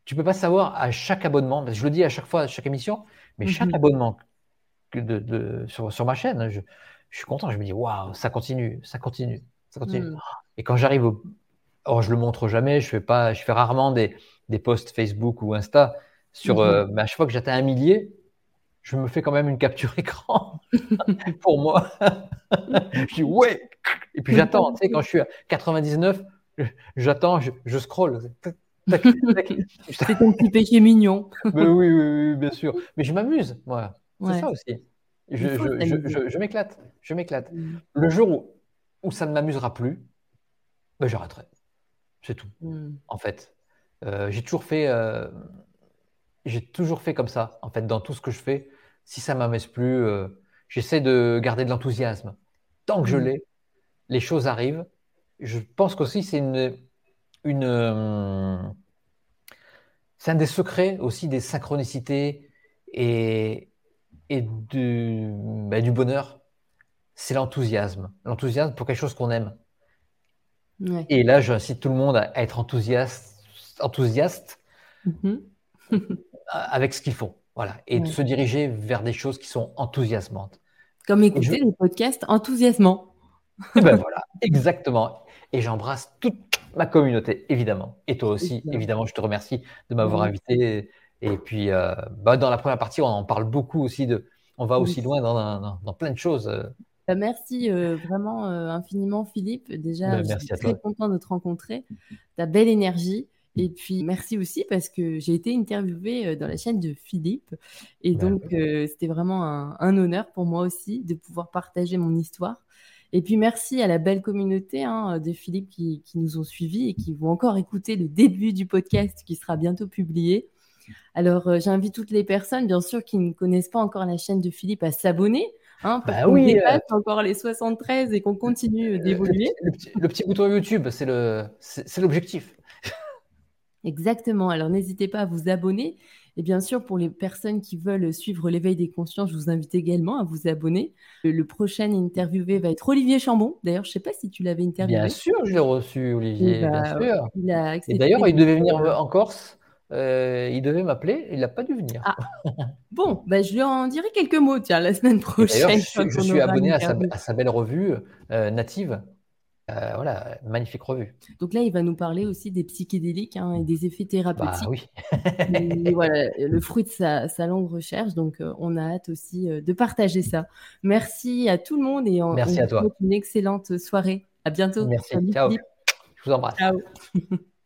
Tu peux pas savoir à chaque abonnement, je le dis à chaque fois, à chaque émission, mais mm -hmm. chaque abonnement que de, de, sur, sur ma chaîne, je, je, suis content. Je me dis, waouh, ça continue, ça continue, ça continue. Mm. Et quand j'arrive au. Oh, je le montre jamais, je fais, pas, je fais rarement des, des posts Facebook ou Insta. Sur, mm -hmm. euh, mais à chaque fois que j'atteins un millier, je me fais quand même une capture écran pour moi. je dis ouais. Et puis j'attends. Tu sais, quand je suis à 99, j'attends, je, je scroll. C'est ton petit péché mignon. Mais oui, oui, oui, bien sûr. Mais je m'amuse, moi. C'est ça aussi. Je, je, je, m'éclate. Je m'éclate. Mm. Le jour où, où ça ne m'amusera plus, ben, j'arrêterai. C'est tout. Mm. En fait, euh, j'ai toujours fait. Euh, j'ai toujours fait comme ça, en fait, dans tout ce que je fais. Si ça ne m'amuse plus, euh, j'essaie de garder de l'enthousiasme. Tant que mmh. je l'ai, les choses arrivent. Je pense qu'aussi, c'est une. une euh, c'est un des secrets aussi des synchronicités et, et du, bah, du bonheur. C'est l'enthousiasme. L'enthousiasme pour quelque chose qu'on aime. Ouais. Et là, j'incite tout le monde à être enthousiaste, enthousiaste mmh. avec ce qu'ils font. Voilà. Et ouais. de se diriger vers des choses qui sont enthousiasmantes. Comme écouter je... les podcasts enthousiasmants. Et ben voilà, exactement. Et j'embrasse toute ma communauté, évidemment. Et toi aussi, évidemment, évidemment je te remercie de m'avoir oui. invité. Et puis, euh, bah, dans la première partie, on en parle beaucoup aussi de. On va aussi loin dans, dans, dans, plein de choses. Bah, merci euh, vraiment euh, infiniment, Philippe. Déjà, bah, je suis très content de te rencontrer. Ta belle énergie. Et puis merci aussi parce que j'ai été interviewée dans la chaîne de Philippe. Et donc euh, c'était vraiment un, un, honneur pour moi aussi de pouvoir partager mon histoire. Et puis merci à la belle communauté hein, de Philippe qui, qui, nous ont suivis et qui vont encore écouter le début du podcast qui sera bientôt publié. Alors euh, j'invite toutes les personnes, bien sûr, qui ne connaissent pas encore la chaîne de Philippe à s'abonner. Hein, parce bah oui, dépasse euh... encore les 73 et qu'on continue d'évoluer. Le, le, le, petit bouton YouTube, c'est l'objectif. Exactement. Alors n'hésitez pas à vous abonner. Et bien sûr, pour les personnes qui veulent suivre l'éveil des consciences, je vous invite également à vous abonner. Le, le prochain interviewé va être Olivier Chambon. D'ailleurs, je ne sais pas si tu l'avais interviewé. Bien sûr, je l'ai reçu, Olivier. Bah, bien sûr. Il a Et d'ailleurs, il devait venir en Corse. Euh, il devait m'appeler, il n'a pas dû venir. Ah. Bon, bah, je lui en dirai quelques mots, tiens, la semaine prochaine. Je, je suis abonné à sa, à sa, belle revue euh, native. Euh, voilà, magnifique revue. Donc là, il va nous parler aussi des psychédéliques hein, et des effets thérapeutiques. Bah, oui. voilà, le fruit de sa, longue recherche. Donc, euh, on a hâte aussi euh, de partager ça. Merci à tout le monde et en, Merci à toi. une excellente soirée. À bientôt. Merci. Ciao. Je vous embrasse. Ciao.